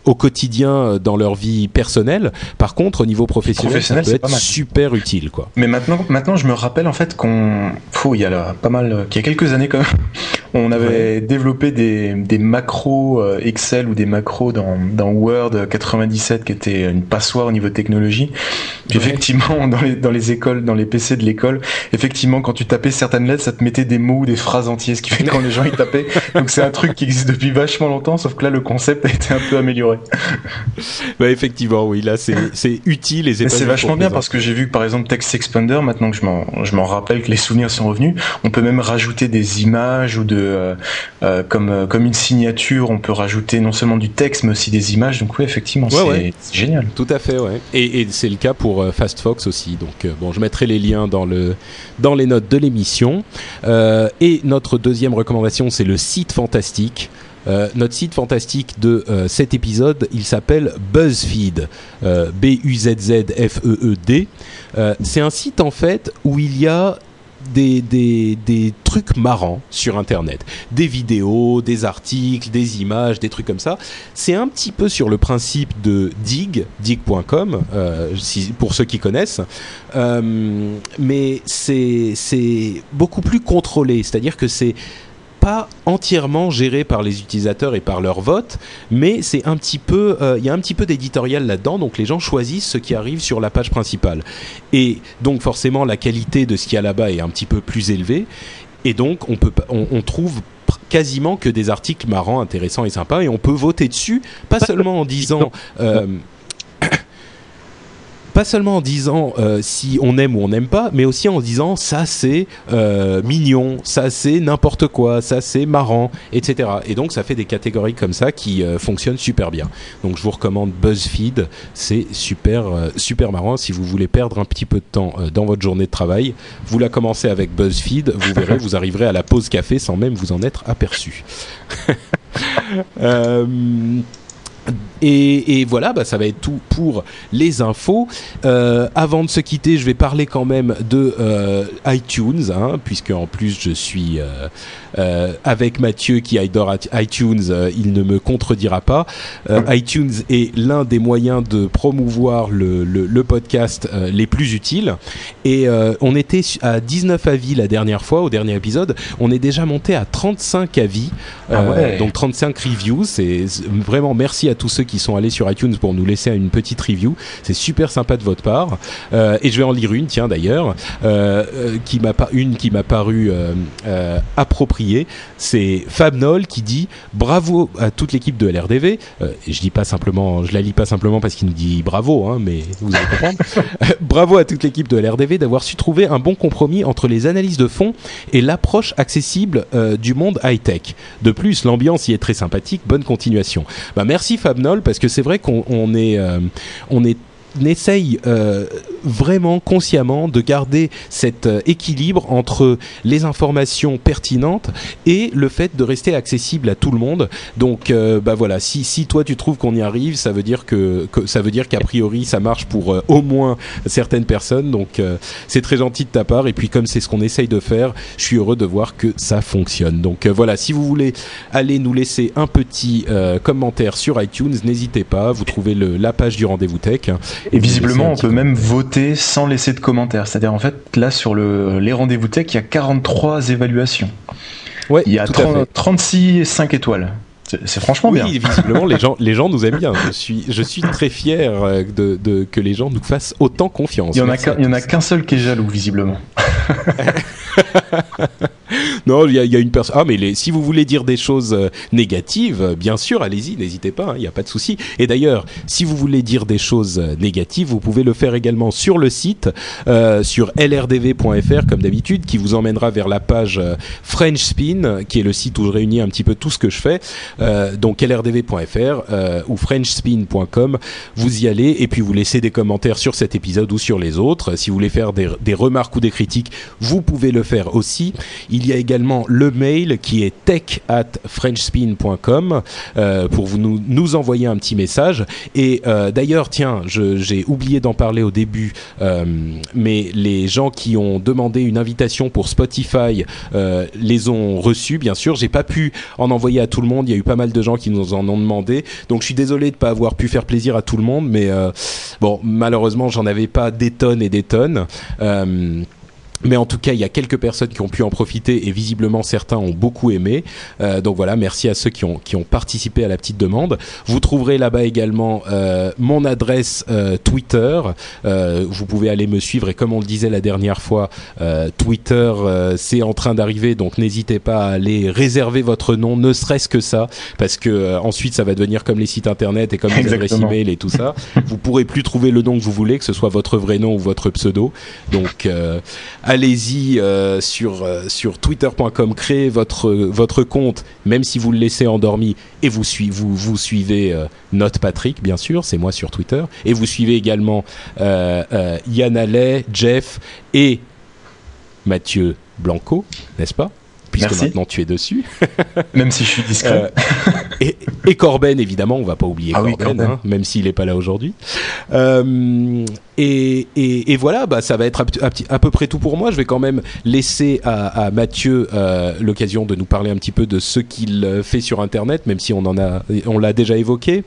au quotidien euh, dans leur vie personnelle. Par contre, au niveau professionnel, professionnel ça peut être super utile, quoi. Mais maintenant, maintenant, je me rappelle en fait qu'on, il y a là, pas mal, qu'il y a quelques années quand même, on avait ouais. développé des, des macros euh, Excel ou des macros dans, dans Word 97 qui était une passoire au niveau technologie. Puis ouais. effectivement, dans les, dans les écoles, dans les PC de l'école, effectivement, quand tu tapais certaines lettres, ça te mettait des mots ou des phrases entières, ce qui fait que quand les gens y tapaient. Donc c'est un truc qui existe depuis vachement longtemps, sauf que là, le concept a été un peu amélioré. bah effectivement, oui, là c'est utile et c'est. C'est vachement bien parce que j'ai vu que par exemple Text Expander, maintenant que je m'en rappelle que les souvenirs sont revenus, on peut même rajouter des images ou de euh, euh, comme euh, comme une signature, on peut rajouter non seulement du texte mais aussi des images. Donc oui, effectivement, ouais, c'est ouais. génial. Tout à fait, ouais. Et, et c'est le cas pour FastFox aussi. Donc bon, je mettrai les liens dans le dans les notes de l'émission. et notre deuxième recommandation, c'est le site fantastique. Euh, notre site fantastique de euh, cet épisode, il s'appelle BuzzFeed, euh, B-U-Z-Z-F-E-E-D. c'est un site en fait où il y a des, des, des, trucs marrants sur Internet. Des vidéos, des articles, des images, des trucs comme ça. C'est un petit peu sur le principe de Dig, dig.com, pour ceux qui connaissent. Mais c'est beaucoup plus contrôlé. C'est-à-dire que c'est pas entièrement géré par les utilisateurs et par leur vote, mais c'est un petit peu, il euh, y a un petit peu d'éditorial là-dedans, donc les gens choisissent ce qui arrive sur la page principale. Et donc forcément la qualité de ce qu'il y a là-bas est un petit peu plus élevée, et donc on peut, on, on trouve quasiment que des articles marrants, intéressants et sympas, et on peut voter dessus, pas seulement en disant. Euh, pas seulement en disant euh, si on aime ou on n'aime pas, mais aussi en disant ça c'est euh, mignon, ça c'est n'importe quoi, ça c'est marrant, etc. Et donc ça fait des catégories comme ça qui euh, fonctionnent super bien. Donc je vous recommande BuzzFeed, c'est super super marrant. Si vous voulez perdre un petit peu de temps dans votre journée de travail, vous la commencez avec BuzzFeed, vous verrez, vous arriverez à la pause café sans même vous en être aperçu. et, voilà, bah, ça va être tout pour les infos. Euh, avant de se quitter, je vais parler quand même de euh, iTunes, hein, puisque en plus je suis euh, euh, avec Mathieu qui adore iTunes, euh, il ne me contredira pas. Euh, iTunes est l'un des moyens de promouvoir le, le, le podcast les plus utiles. Et on était à 19 avis la dernière fois, au dernier épisode. On est déjà monté à 35 avis, ah ouais. donc 35 reviews. C'est vraiment merci à tous ceux qui sont allés sur iTunes pour nous laisser une petite review. C'est super sympa de votre part. Euh, et je vais en lire une, tiens d'ailleurs, euh, qui m'a pas une qui m'a paru euh, C'est Fab Noll qui dit bravo à toute l'équipe de LRDV. et je dis pas simplement, je la lis pas simplement parce qu'il nous dit bravo, hein, mais vous allez comprendre. bravo à toute l'équipe de LRDV d'avoir su trouver un bon compromis entre les analyses de fond et l'approche accessible du monde high tech. De plus, l'ambiance y est très sympathique. Bonne continuation. Bah merci Fab Noll parce que c'est vrai qu'on on est, euh, on est essaye euh, vraiment consciemment de garder cet euh, équilibre entre les informations pertinentes et le fait de rester accessible à tout le monde. Donc, euh, bah voilà, si, si toi tu trouves qu'on y arrive, ça veut dire que, que ça veut dire qu'a priori ça marche pour au moins certaines personnes. Donc, c'est très gentil de ta part. Et puis, comme c'est ce qu'on essaye de faire, je suis heureux de voir que ça fonctionne. Donc voilà, si vous voulez aller nous laisser un petit commentaire sur iTunes, n'hésitez pas. Vous trouvez le, la page du rendez-vous tech. Et visiblement, on peut même voter sans laisser de commentaires. C'est-à-dire, en fait, là, sur le, les rendez-vous tech, il y a 43 évaluations. Ouais, il y a 36 et 5 étoiles. C'est franchement oui, bien. visiblement, les gens, les gens nous aiment bien. Je suis, je suis très fier euh, de, de, que les gens nous fassent autant confiance. Il y en a qu'un seul qui est jaloux, visiblement. non, il y, a une personne. Ah, mais si vous voulez dire des choses euh, négatives, euh, bien sûr, allez-y, n'hésitez pas, il hein, n'y a pas de souci. Et d'ailleurs, si vous voulez dire des choses euh, négatives, vous pouvez le faire également sur le site, sur lrdv.fr, comme d'habitude, qui vous emmènera vers la page French Spin, qui est le site où je réunis un petit peu tout ce que je fais. Donc lrdv.fr ou frenchspin.com, vous y allez et puis vous laissez des commentaires sur cet épisode ou sur les autres. Si vous voulez faire des, remarques ou des critiques, vous pouvez le faire aussi. Il y a également le mail qui est tech at frenchspin.com euh, pour vous nous, envoyer un petit message. Et euh, d'ailleurs, tiens, j'ai oublié d'en parler au début, euh, mais les gens qui ont demandé une invitation pour Spotify les ont reçus, bien sûr. J'ai pas pu en envoyer à tout le monde. Il y a eu pas mal de gens qui nous en ont demandé. Donc je suis désolé de pas avoir pu faire plaisir à tout le monde, mais bon, malheureusement, j'en avais pas des tonnes et des tonnes. Mais en tout cas, il y a quelques personnes qui ont pu en profiter et visiblement certains ont beaucoup aimé. Euh, donc voilà, merci à ceux qui ont qui ont participé à la petite demande. Vous trouverez là-bas également euh, mon adresse euh, Twitter. Euh, vous pouvez aller me suivre et comme on le disait la dernière fois, euh, Twitter euh, c'est en train d'arriver, donc n'hésitez pas à aller réserver votre nom, ne serait-ce que ça, parce que ensuite ça va devenir comme les sites internet et comme les adresses email et tout ça. vous pourrez plus trouver le nom que vous voulez, que ce soit votre vrai nom ou votre pseudo. Donc allez-y euh, sur euh, sur twitter.com, créez votre votre compte, même si vous le laissez endormi, et vous suivez vous vous suivez euh, Note Patrick, bien sûr, c'est moi sur Twitter, et vous suivez également Yann Allais, Jeff et Mathieu Blanco, n'est-ce pas? Puisque Merci. maintenant tu es dessus. Même si je suis discret. Euh, et, et, Corben, évidemment, on va pas oublier ah Corben, oui, Corben. Hein, même s'il n'est pas là aujourd'hui. Euh, et, voilà, bah, ça va être à, peu près tout pour moi. Je vais quand même laisser à, Mathieu euh, l'occasion de nous parler un petit peu de ce qu'il fait sur Internet, même si on l'a déjà évoqué.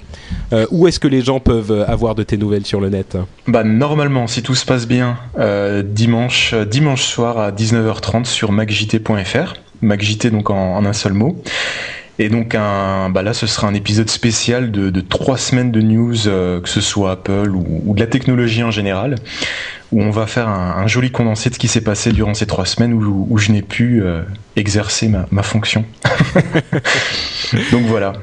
Euh, où est-ce que les gens peuvent avoir de tes nouvelles sur le net? Bah normalement, si tout se passe bien, euh, dimanche, dimanche soir à 19h30 sur macjt.fr. MacJT donc en, un seul mot. Et donc un, bah là, ce sera un épisode spécial de, trois semaines de news, euh, que ce soit Apple ou, de la technologie en général, où on va faire un, joli condensé de ce qui s'est passé durant ces trois semaines où, je n'ai pu euh, exercer ma fonction. donc voilà.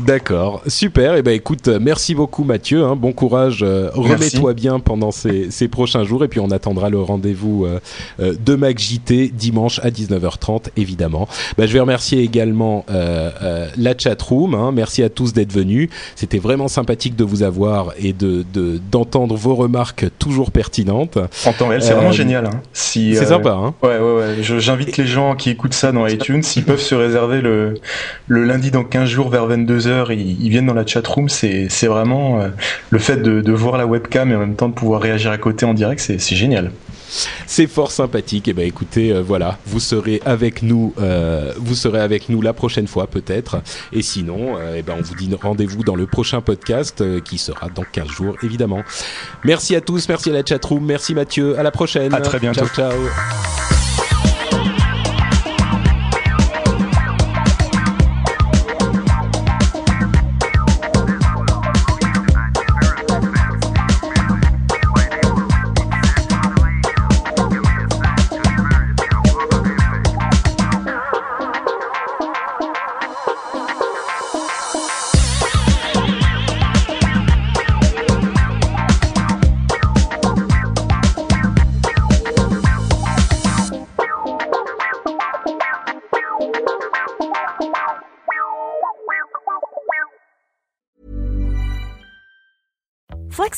D'accord, super. Et eh ben écoute, merci beaucoup Mathieu. Hein. Bon courage. Euh, Remets-toi bien pendant ces, ces, prochains jours et puis on attendra le rendez-vous euh, euh, de Mac JT dimanche à 19h30 évidemment. Bah, je vais remercier également euh, la chat room. Hein. Merci à tous d'être venus. C'était vraiment sympathique de vous avoir et de d'entendre de, vos remarques toujours pertinentes. En temps réel, c'est vraiment génial. Hein. Si, c'est sympa. Hein. Ouais, ouais, ouais. J'invite les gens qui écoutent ça dans iTunes, s'ils peuvent se réserver le le lundi dans 15 jours vers 22 heures, ils, ils, viennent dans la chat room. C'est vraiment euh, le fait de, de, voir la webcam et en même temps de pouvoir réagir à côté en direct, c'est génial. C'est fort sympathique. Et eh ben écoutez, euh, voilà, vous serez avec nous, euh, vous serez avec nous la prochaine fois peut-être. Et sinon, et ben on vous dit rendez-vous dans le prochain podcast qui sera dans 15 jours évidemment. Merci à tous, merci à la chat room, merci Mathieu. À la prochaine. À très bientôt. Ciao ciao.